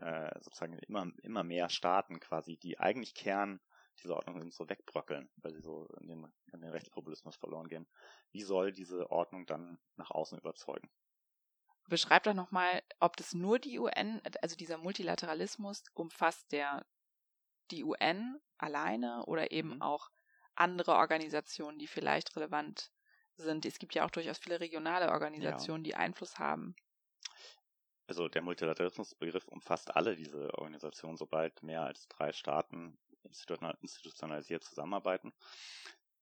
äh, sozusagen immer, immer mehr Staaten quasi, die eigentlich Kern dieser Ordnung sind, so wegbröckeln, weil sie so in den, in den Rechtspopulismus verloren gehen. Wie soll diese Ordnung dann nach außen überzeugen? Beschreib doch nochmal, ob das nur die UN, also dieser Multilateralismus umfasst der die UN alleine oder eben mhm. auch andere Organisationen, die vielleicht relevant sind. Es gibt ja auch durchaus viele regionale Organisationen, ja. die Einfluss haben. Also der Multilateralismusbegriff umfasst alle diese Organisationen, sobald mehr als drei Staaten institutionalisiert zusammenarbeiten.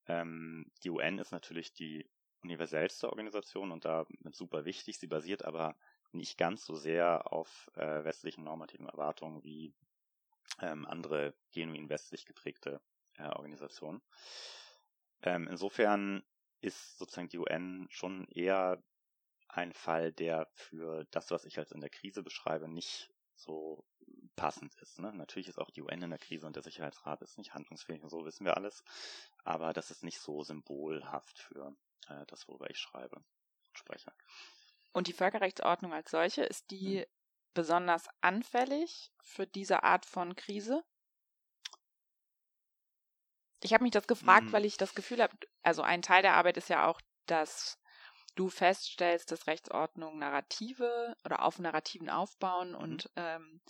Ähm, die UN ist natürlich die universellste Organisation und damit super wichtig. Sie basiert aber nicht ganz so sehr auf äh, westlichen normativen Erwartungen wie ähm, andere genuin westlich geprägte äh, Organisationen. Ähm, insofern ist sozusagen die UN schon eher ein Fall, der für das, was ich als in der Krise beschreibe, nicht so passend ist. Ne? Natürlich ist auch die UN in der Krise und der Sicherheitsrat ist nicht handlungsfähig und so wissen wir alles, aber das ist nicht so symbolhaft für äh, das, worüber ich schreibe und spreche. Und die Völkerrechtsordnung als solche, ist die hm. Besonders anfällig für diese Art von Krise? Ich habe mich das gefragt, hm. weil ich das Gefühl habe, also ein Teil der Arbeit ist ja auch, dass du feststellst, dass Rechtsordnung Narrative oder auf Narrativen aufbauen mhm. und ähm,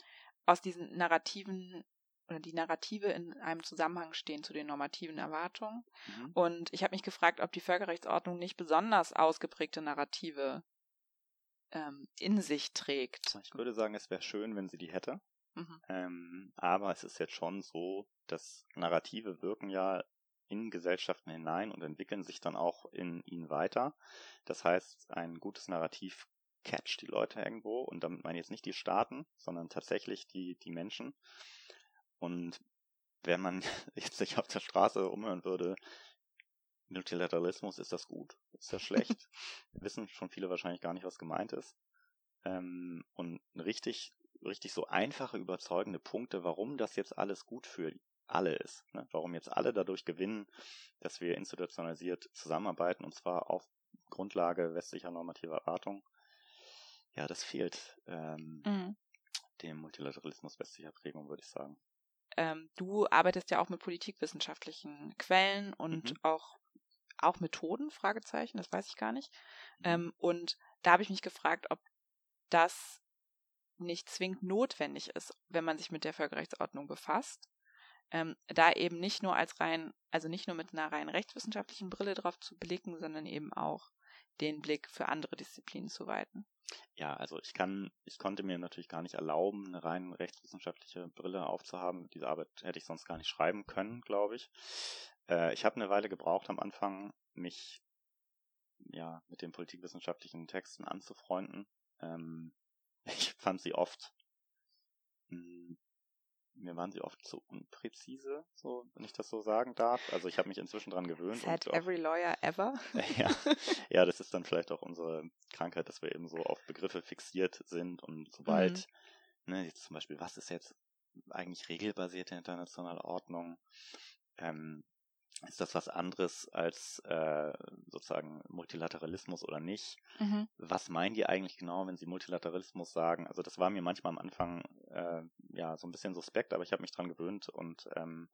aus diesen Narrativen oder die Narrative in einem Zusammenhang stehen zu den normativen Erwartungen. Mhm. Und ich habe mich gefragt, ob die Völkerrechtsordnung nicht besonders ausgeprägte Narrative ähm, in sich trägt. Ich würde sagen, es wäre schön, wenn sie die hätte. Mhm. Ähm, aber es ist jetzt schon so, dass Narrative wirken ja in Gesellschaften hinein und entwickeln sich dann auch in ihnen weiter. Das heißt, ein gutes Narrativ catcht die Leute irgendwo und damit meine ich jetzt nicht die Staaten, sondern tatsächlich die, die Menschen. Und wenn man jetzt sich auf der Straße umhören würde, Multilateralismus ist das gut, ist das schlecht, wissen schon viele wahrscheinlich gar nicht, was gemeint ist. Ähm, und richtig, richtig so einfache, überzeugende Punkte, warum das jetzt alles gut für alle ist. Ne? Warum jetzt alle dadurch gewinnen, dass wir institutionalisiert zusammenarbeiten und zwar auf Grundlage westlicher normativer Erwartung. Ja, das fehlt ähm, mhm. dem Multilateralismus westlicher Prägung, würde ich sagen. Ähm, du arbeitest ja auch mit politikwissenschaftlichen Quellen und mhm. auch auch Methoden, Fragezeichen, das weiß ich gar nicht. Mhm. Ähm, und da habe ich mich gefragt, ob das nicht zwingend notwendig ist, wenn man sich mit der Völkerrechtsordnung befasst, ähm, da eben nicht nur als rein, also nicht nur mit einer rein rechtswissenschaftlichen Brille drauf zu blicken, sondern eben auch den Blick für andere Disziplinen zu weiten. Ja, also ich kann, ich konnte mir natürlich gar nicht erlauben, eine rein rechtswissenschaftliche Brille aufzuhaben. Diese Arbeit hätte ich sonst gar nicht schreiben können, glaube ich. Äh, ich habe eine Weile gebraucht am Anfang, mich ja mit den politikwissenschaftlichen Texten anzufreunden. Ähm, ich fand sie oft mh, hm, mir waren sie oft zu unpräzise, so, wenn ich das so sagen darf. Also ich habe mich inzwischen dran gewöhnt. Said every lawyer ever. ja, ja, das ist dann vielleicht auch unsere Krankheit, dass wir eben so auf Begriffe fixiert sind und sobald, mhm. ne, jetzt zum Beispiel, was ist jetzt eigentlich regelbasierte internationale Ordnung? Ähm, ist das was anderes als äh, sozusagen Multilateralismus oder nicht? Mhm. Was meinen die eigentlich genau, wenn sie Multilateralismus sagen? Also das war mir manchmal am Anfang äh, ja so ein bisschen suspekt, aber ich habe mich dran gewöhnt und ähm,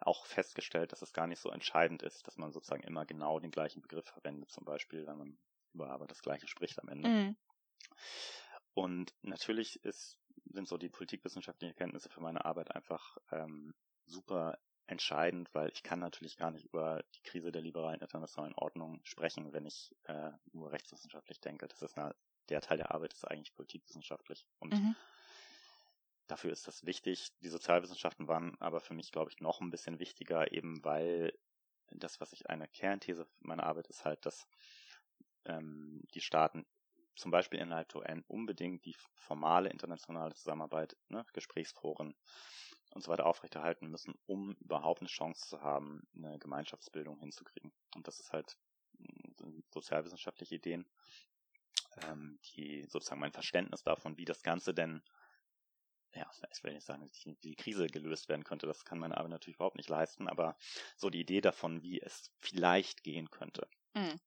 auch festgestellt, dass es gar nicht so entscheidend ist, dass man sozusagen immer genau den gleichen Begriff verwendet, zum Beispiel, wenn man über aber das gleiche spricht am Ende. Mhm. Und natürlich ist, sind so die politikwissenschaftlichen Erkenntnisse für meine Arbeit einfach ähm, super entscheidend, weil ich kann natürlich gar nicht über die Krise der liberalen internationalen Ordnung sprechen, wenn ich äh, nur rechtswissenschaftlich denke. Das ist eine, der Teil der Arbeit ist eigentlich politikwissenschaftlich und mhm. dafür ist das wichtig. Die Sozialwissenschaften waren aber für mich, glaube ich, noch ein bisschen wichtiger, eben weil das, was ich eine Kernthese meiner Arbeit ist halt, dass ähm, die Staaten zum Beispiel innerhalb der UN unbedingt die formale internationale Zusammenarbeit, ne, Gesprächsforen, und so weiter aufrechterhalten müssen, um überhaupt eine Chance zu haben, eine Gemeinschaftsbildung hinzukriegen. Und das ist halt hm, sozialwissenschaftliche Ideen, ähm, die sozusagen mein Verständnis davon, wie das Ganze denn, ja, ich will nicht sagen, wie die Krise gelöst werden könnte, das kann meine Arbeit natürlich überhaupt nicht leisten, aber so die Idee davon, wie es vielleicht gehen könnte. Hm.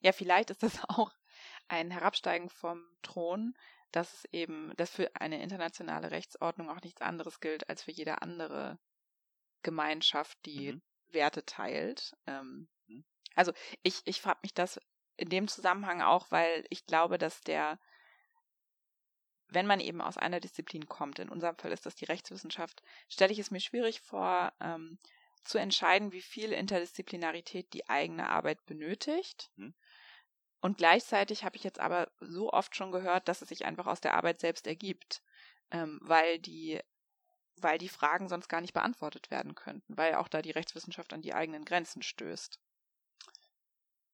Ja, vielleicht ist das auch ein Herabsteigen vom Thron, dass es eben, dass für eine internationale Rechtsordnung auch nichts anderes gilt als für jede andere Gemeinschaft, die mhm. Werte teilt. Ähm, mhm. Also ich, ich frage mich das in dem Zusammenhang auch, weil ich glaube, dass der, wenn man eben aus einer Disziplin kommt, in unserem Fall ist das die Rechtswissenschaft, stelle ich es mir schwierig vor, ähm, zu entscheiden, wie viel Interdisziplinarität die eigene Arbeit benötigt. Mhm. Und gleichzeitig habe ich jetzt aber so oft schon gehört, dass es sich einfach aus der Arbeit selbst ergibt, ähm, weil die weil die Fragen sonst gar nicht beantwortet werden könnten, weil auch da die Rechtswissenschaft an die eigenen Grenzen stößt.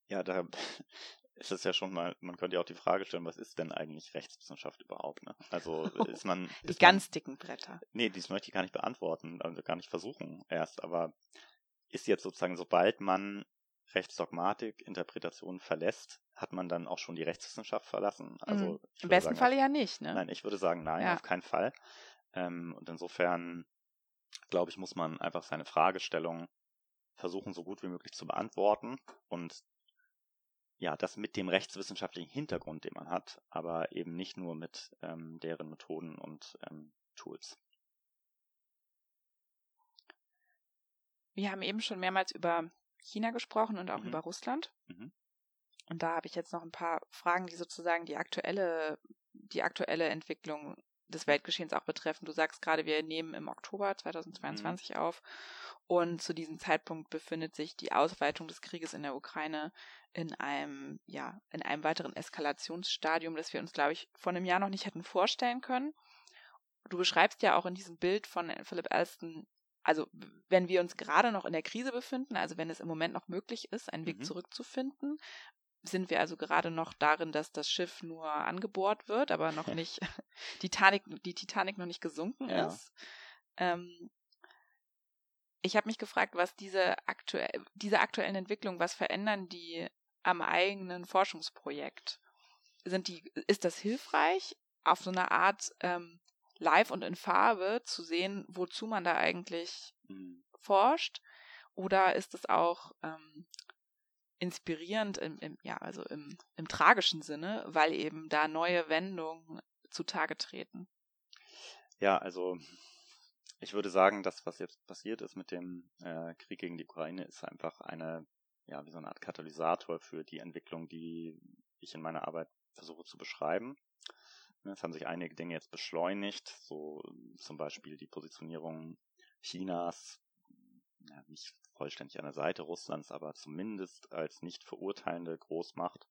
Ja, da ist es ja schon mal, man könnte ja auch die Frage stellen, was ist denn eigentlich Rechtswissenschaft überhaupt? Ne? Also ist man. die ist ganz man, dicken Bretter. Nee, dies möchte ich gar nicht beantworten, also gar nicht versuchen erst, aber ist jetzt sozusagen, sobald man Rechtsdogmatik, Interpretation verlässt, hat man dann auch schon die Rechtswissenschaft verlassen? Also mhm. Im besten Falle ja nicht, ne? Nein, ich würde sagen, nein, ja. auf keinen Fall. Ähm, und insofern, glaube ich, muss man einfach seine Fragestellung versuchen, so gut wie möglich zu beantworten und ja, das mit dem rechtswissenschaftlichen Hintergrund, den man hat, aber eben nicht nur mit ähm, deren Methoden und ähm, Tools. Wir haben eben schon mehrmals über China gesprochen und auch mhm. über Russland. Mhm. Und da habe ich jetzt noch ein paar Fragen, die sozusagen die aktuelle, die aktuelle Entwicklung des Weltgeschehens auch betreffen. Du sagst gerade, wir nehmen im Oktober 2022 mhm. auf und zu diesem Zeitpunkt befindet sich die Ausweitung des Krieges in der Ukraine in einem, ja, in einem weiteren Eskalationsstadium, das wir uns, glaube ich, vor einem Jahr noch nicht hätten vorstellen können. Du beschreibst ja auch in diesem Bild von Philip Alston, also wenn wir uns gerade noch in der Krise befinden, also wenn es im Moment noch möglich ist, einen Weg mhm. zurückzufinden, sind wir also gerade noch darin, dass das Schiff nur angebohrt wird, aber noch nicht die Titanic, die Titanic noch nicht gesunken ja. ist. Ähm, ich habe mich gefragt, was diese, aktuell, diese aktuellen Entwicklungen, was verändern die am eigenen Forschungsprojekt? Sind die, ist das hilfreich, auf so eine Art ähm, live und in Farbe zu sehen, wozu man da eigentlich mhm. forscht? Oder ist es auch ähm, inspirierend im, im, ja, also im, im tragischen Sinne, weil eben da neue Wendungen zutage treten? Ja, also ich würde sagen, das, was jetzt passiert ist mit dem äh, Krieg gegen die Ukraine, ist einfach eine, ja, wie so eine Art Katalysator für die Entwicklung, die ich in meiner Arbeit versuche zu beschreiben. Es haben sich einige Dinge jetzt beschleunigt, so zum Beispiel die Positionierung Chinas, ja, nicht vollständig an der Seite Russlands, aber zumindest als nicht verurteilende Großmacht.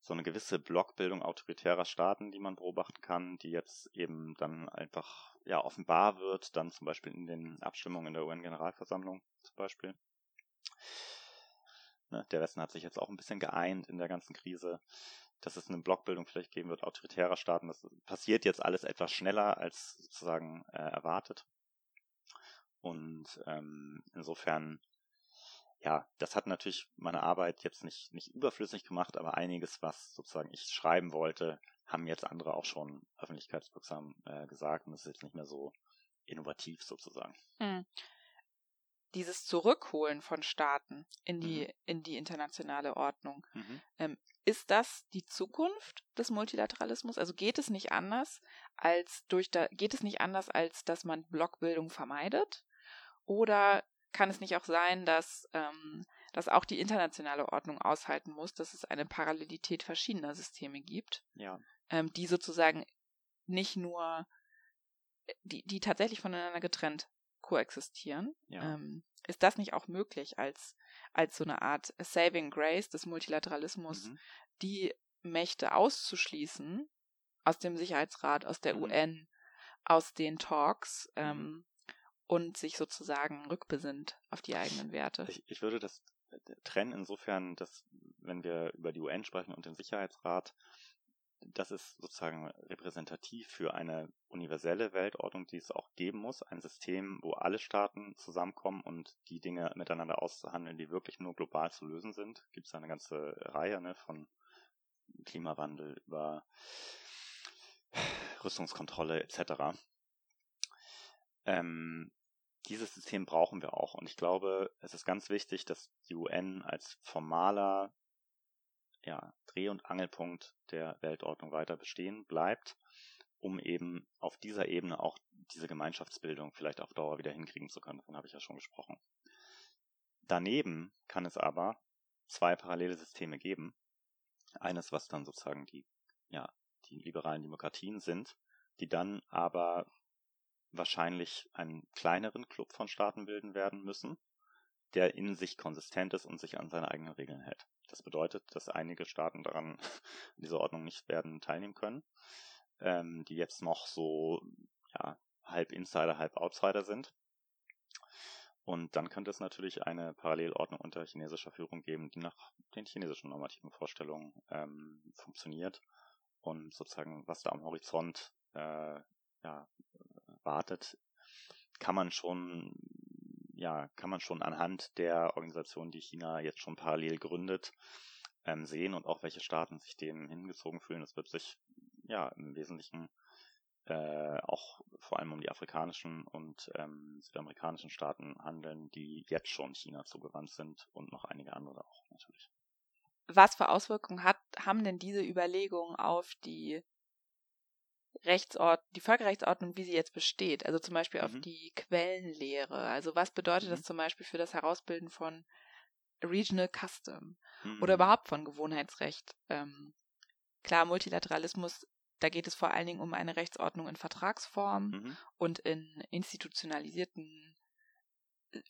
So eine gewisse Blockbildung autoritärer Staaten, die man beobachten kann, die jetzt eben dann einfach ja offenbar wird, dann zum Beispiel in den Abstimmungen in der UN-Generalversammlung zum Beispiel. Ne, der Westen hat sich jetzt auch ein bisschen geeint in der ganzen Krise, dass es eine Blockbildung vielleicht geben wird, autoritärer Staaten. Das passiert jetzt alles etwas schneller als sozusagen äh, erwartet. Und ähm, insofern ja, das hat natürlich meine Arbeit jetzt nicht, nicht überflüssig gemacht, aber einiges, was sozusagen ich schreiben wollte, haben jetzt andere auch schon öffentlichkeitswirksam äh, gesagt und es ist jetzt nicht mehr so innovativ sozusagen. Hm. Dieses Zurückholen von Staaten in die, mhm. in die internationale Ordnung, mhm. ähm, ist das die Zukunft des Multilateralismus? Also geht es nicht anders als durch da, geht es nicht anders, als dass man Blockbildung vermeidet? Oder kann es nicht auch sein, dass, ähm, dass auch die internationale Ordnung aushalten muss, dass es eine Parallelität verschiedener Systeme gibt, ja. ähm, die sozusagen nicht nur, äh, die, die tatsächlich voneinander getrennt koexistieren. Ja. Ähm, ist das nicht auch möglich als, als so eine Art Saving Grace des Multilateralismus, mhm. die Mächte auszuschließen aus dem Sicherheitsrat, aus der mhm. UN, aus den Talks, mhm. ähm, und sich sozusagen rückbesinnt auf die eigenen Werte. Ich, ich würde das äh, trennen insofern, dass wenn wir über die UN sprechen und den Sicherheitsrat, das ist sozusagen repräsentativ für eine universelle Weltordnung, die es auch geben muss. Ein System, wo alle Staaten zusammenkommen und die Dinge miteinander aushandeln, die wirklich nur global zu lösen sind. Gibt es eine ganze Reihe ne, von Klimawandel über Rüstungskontrolle etc. Ähm, dieses System brauchen wir auch. Und ich glaube, es ist ganz wichtig, dass die UN als formaler ja, Dreh- und Angelpunkt der Weltordnung weiter bestehen bleibt, um eben auf dieser Ebene auch diese Gemeinschaftsbildung vielleicht auf Dauer wieder hinkriegen zu können. Davon habe ich ja schon gesprochen. Daneben kann es aber zwei parallele Systeme geben. Eines, was dann sozusagen die, ja, die liberalen Demokratien sind, die dann aber wahrscheinlich einen kleineren Club von Staaten bilden werden müssen, der in sich konsistent ist und sich an seine eigenen Regeln hält. Das bedeutet, dass einige Staaten daran in dieser Ordnung nicht werden teilnehmen können, ähm, die jetzt noch so ja, halb Insider, halb Outsider sind. Und dann könnte es natürlich eine Parallelordnung unter chinesischer Führung geben, die nach den chinesischen normativen Vorstellungen ähm, funktioniert und sozusagen, was da am Horizont äh, ja, wartet, kann man schon ja, kann man schon anhand der Organisation, die China jetzt schon parallel gründet, ähm, sehen und auch welche Staaten sich dem hingezogen fühlen. Das wird sich ja im Wesentlichen äh, auch vor allem um die afrikanischen und ähm, südamerikanischen Staaten handeln, die jetzt schon China zugewandt sind und noch einige andere auch natürlich. Was für Auswirkungen hat, haben denn diese Überlegungen auf die Rechtsort, die Völkerrechtsordnung, wie sie jetzt besteht, also zum Beispiel mhm. auf die Quellenlehre. Also was bedeutet mhm. das zum Beispiel für das Herausbilden von Regional Custom mhm. oder überhaupt von Gewohnheitsrecht? Ähm, klar, Multilateralismus, da geht es vor allen Dingen um eine Rechtsordnung in Vertragsform mhm. und in institutionalisierten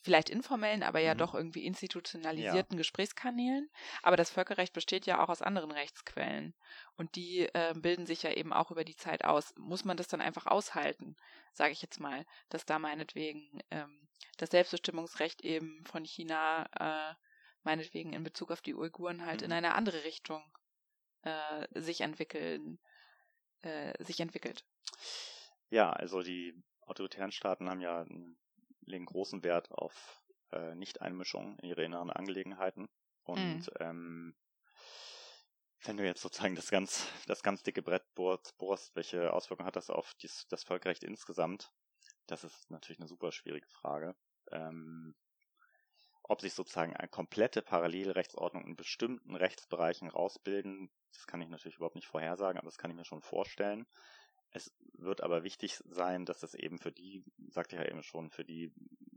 vielleicht informellen, aber ja mhm. doch irgendwie institutionalisierten ja. Gesprächskanälen. Aber das Völkerrecht besteht ja auch aus anderen Rechtsquellen. Und die äh, bilden sich ja eben auch über die Zeit aus. Muss man das dann einfach aushalten, sage ich jetzt mal, dass da meinetwegen ähm, das Selbstbestimmungsrecht eben von China äh, meinetwegen in Bezug auf die Uiguren halt mhm. in eine andere Richtung äh, sich entwickeln, äh, sich entwickelt. Ja, also die autoritären Staaten haben ja ein legen großen Wert auf äh, Nicht-Einmischung in ihre inneren Angelegenheiten. Und mhm. ähm, wenn du jetzt sozusagen das ganz, das ganz dicke Brett bohrst, welche Auswirkungen hat das auf dies, das Völkerrecht insgesamt? Das ist natürlich eine super schwierige Frage. Ähm, ob sich sozusagen eine komplette Parallelrechtsordnung in bestimmten Rechtsbereichen rausbilden, das kann ich natürlich überhaupt nicht vorhersagen, aber das kann ich mir schon vorstellen. Es wird aber wichtig sein, dass es eben für die, sagte ich ja eben schon, für die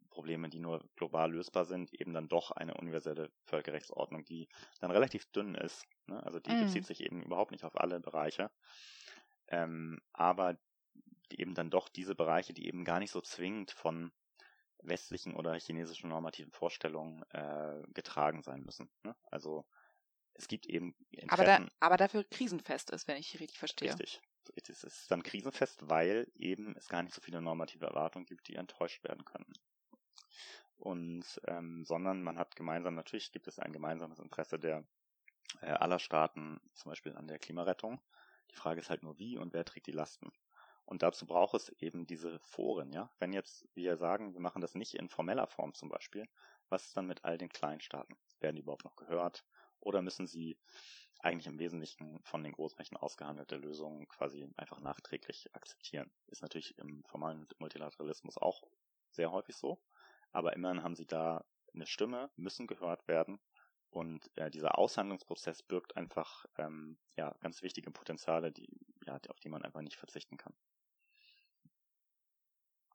Probleme, die nur global lösbar sind, eben dann doch eine universelle Völkerrechtsordnung, die dann relativ dünn ist. Ne? Also die mm. bezieht sich eben überhaupt nicht auf alle Bereiche. Ähm, aber eben dann doch diese Bereiche, die eben gar nicht so zwingend von westlichen oder chinesischen normativen Vorstellungen äh, getragen sein müssen. Ne? Also es gibt eben aber, da, aber dafür krisenfest ist, wenn ich richtig verstehe. Richtig, es ist dann krisenfest, weil eben es gar nicht so viele normative Erwartungen gibt, die enttäuscht werden können. Und ähm, sondern man hat gemeinsam, natürlich gibt es ein gemeinsames Interesse der äh, aller Staaten, zum Beispiel an der Klimarettung. Die Frage ist halt nur wie und wer trägt die Lasten. Und dazu braucht es eben diese Foren, ja. Wenn jetzt wir sagen, wir machen das nicht in formeller Form zum Beispiel, was ist dann mit all den Kleinstaaten? Werden die überhaupt noch gehört? Oder müssen sie eigentlich im Wesentlichen von den Großmächten ausgehandelte Lösungen quasi einfach nachträglich akzeptieren. Ist natürlich im formalen Multilateralismus auch sehr häufig so, aber immerhin haben sie da eine Stimme, müssen gehört werden und äh, dieser Aushandlungsprozess birgt einfach ähm, ja ganz wichtige Potenziale, die ja auf die man einfach nicht verzichten kann.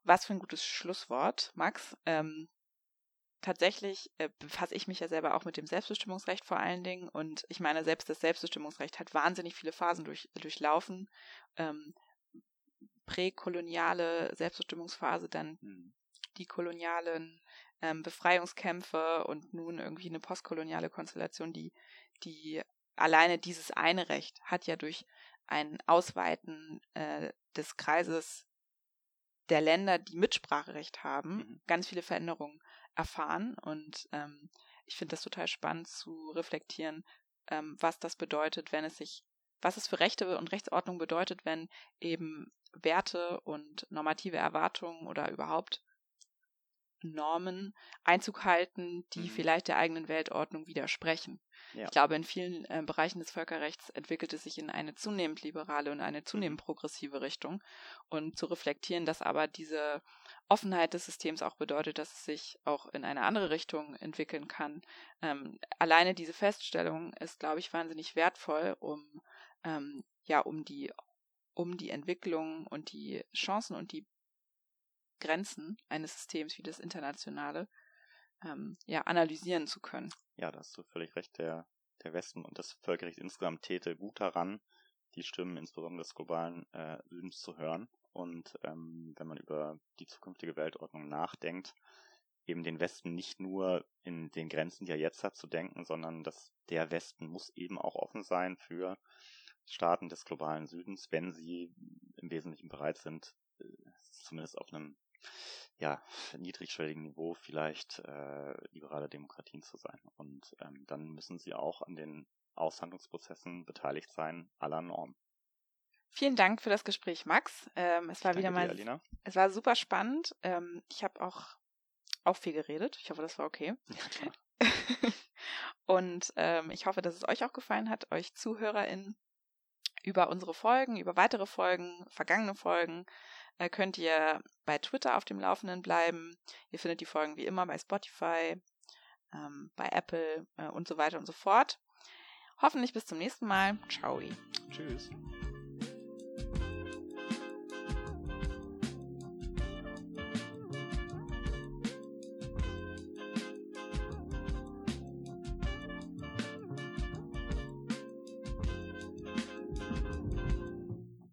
Was für ein gutes Schlusswort, Max. Ähm, tatsächlich äh, befasse ich mich ja selber auch mit dem Selbstbestimmungsrecht vor allen Dingen. Und ich meine, selbst das Selbstbestimmungsrecht hat wahnsinnig viele Phasen durch, durchlaufen. Ähm, präkoloniale Selbstbestimmungsphase, dann mhm. die kolonialen ähm, Befreiungskämpfe und nun irgendwie eine postkoloniale Konstellation, die, die alleine dieses eine Recht hat ja durch ein Ausweiten äh, des Kreises der Länder, die Mitspracherecht haben, mhm. ganz viele Veränderungen erfahren. Und ähm, ich finde das total spannend zu reflektieren, ähm, was das bedeutet, wenn es sich, was es für Rechte und Rechtsordnung bedeutet, wenn eben Werte und normative Erwartungen oder überhaupt Normen Einzug halten, die mhm. vielleicht der eigenen Weltordnung widersprechen. Ja. Ich glaube, in vielen äh, Bereichen des Völkerrechts entwickelt es sich in eine zunehmend liberale und eine zunehmend mhm. progressive Richtung. Und zu reflektieren, dass aber diese Offenheit des Systems auch bedeutet, dass es sich auch in eine andere Richtung entwickeln kann. Ähm, alleine diese Feststellung ist, glaube ich, wahnsinnig wertvoll, um ähm, ja um die um die Entwicklung und die Chancen und die Grenzen eines Systems wie das internationale ähm, ja, analysieren zu können. Ja, da hast du völlig recht. Der, der Westen und das Völkerrecht insgesamt täte gut daran, die Stimmen insbesondere des globalen äh, Südens zu hören. Und ähm, wenn man über die zukünftige Weltordnung nachdenkt, eben den Westen nicht nur in den Grenzen, die er jetzt hat, zu denken, sondern dass der Westen muss eben auch offen sein für Staaten des globalen Südens, wenn sie im Wesentlichen bereit sind, äh, zumindest auf einem ja, niedrigschwelligen Niveau vielleicht äh, liberale Demokratien zu sein. Und ähm, dann müssen sie auch an den Aushandlungsprozessen beteiligt sein, aller Normen. Vielen Dank für das Gespräch, Max. Ähm, es war Danke wieder mal, dir, Alina. es war super spannend. Ähm, ich habe auch auch viel geredet. Ich hoffe, das war okay. Ja, klar. Und ähm, ich hoffe, dass es euch auch gefallen hat, euch ZuhörerInnen über unsere Folgen, über weitere Folgen, vergangene Folgen, äh, könnt ihr bei Twitter auf dem Laufenden bleiben. Ihr findet die Folgen wie immer bei Spotify, ähm, bei Apple äh, und so weiter und so fort. Hoffentlich bis zum nächsten Mal. Ciao. Tschüss.